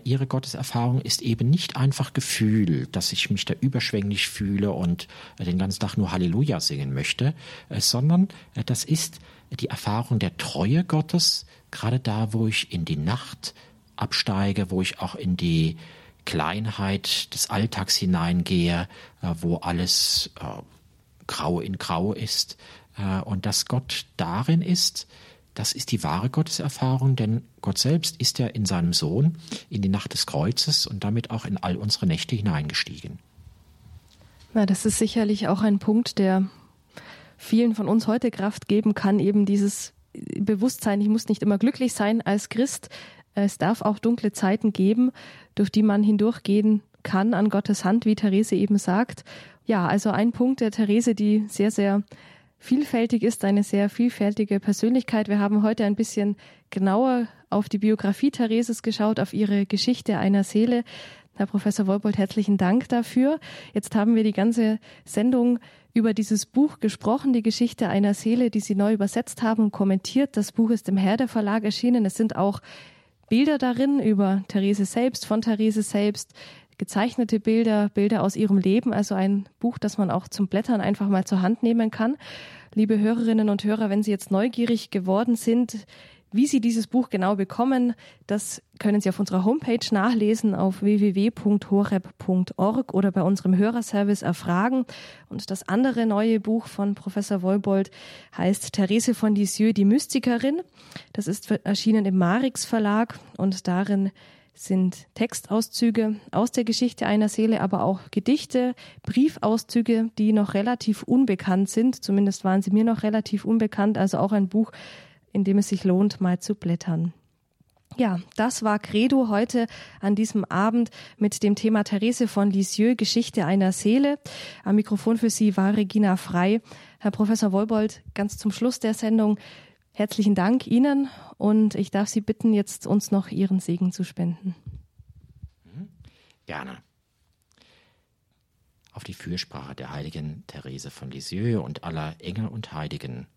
ihre Gotteserfahrung ist eben nicht einfach Gefühl, dass ich mich da überschwänglich fühle und den ganzen Tag nur Halleluja singen möchte, sondern das ist die Erfahrung der Treue Gottes, gerade da, wo ich in die Nacht absteige, wo ich auch in die Kleinheit des Alltags hineingehe, äh, wo alles äh, grau in grau ist äh, und dass Gott darin ist, das ist die wahre Gotteserfahrung, denn Gott selbst ist ja in seinem Sohn in die Nacht des Kreuzes und damit auch in all unsere Nächte hineingestiegen. Na, das ist sicherlich auch ein Punkt, der vielen von uns heute Kraft geben kann, eben dieses Bewusstsein, ich muss nicht immer glücklich sein als Christ. Es darf auch dunkle Zeiten geben, durch die man hindurchgehen kann an Gottes Hand, wie Therese eben sagt. Ja, also ein Punkt der Therese, die sehr, sehr vielfältig ist, eine sehr vielfältige Persönlichkeit. Wir haben heute ein bisschen genauer auf die Biografie Thereses geschaut, auf ihre Geschichte einer Seele. Herr Professor Wolbold, herzlichen Dank dafür. Jetzt haben wir die ganze Sendung über dieses Buch gesprochen, die Geschichte einer Seele, die Sie neu übersetzt haben und kommentiert. Das Buch ist im Herde Verlag erschienen. Es sind auch Bilder darin über Therese selbst, von Therese selbst, gezeichnete Bilder, Bilder aus ihrem Leben, also ein Buch, das man auch zum Blättern einfach mal zur Hand nehmen kann. Liebe Hörerinnen und Hörer, wenn Sie jetzt neugierig geworden sind, wie Sie dieses Buch genau bekommen, das können Sie auf unserer Homepage nachlesen auf www.horeb.org oder bei unserem Hörerservice erfragen. Und das andere neue Buch von Professor Wolbold heißt Therese von Lisieux, die Mystikerin. Das ist erschienen im Marix Verlag und darin sind Textauszüge aus der Geschichte einer Seele, aber auch Gedichte, Briefauszüge, die noch relativ unbekannt sind. Zumindest waren sie mir noch relativ unbekannt. Also auch ein Buch, in dem es sich lohnt, mal zu blättern. Ja, das war Credo heute an diesem Abend mit dem Thema Therese von Lisieux, Geschichte einer Seele. Am Mikrofon für Sie war Regina Frei. Herr Professor Wolbold, ganz zum Schluss der Sendung herzlichen Dank Ihnen und ich darf Sie bitten, jetzt uns noch Ihren Segen zu spenden. Mhm. Gerne. Auf die Fürsprache der heiligen Therese von Lisieux und aller Engel und Heiligen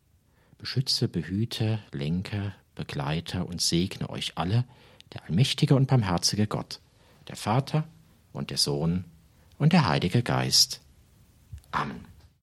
beschütze, behüte, lenke, begleite und segne euch alle, der allmächtige und barmherzige Gott, der Vater und der Sohn und der Heilige Geist. Amen.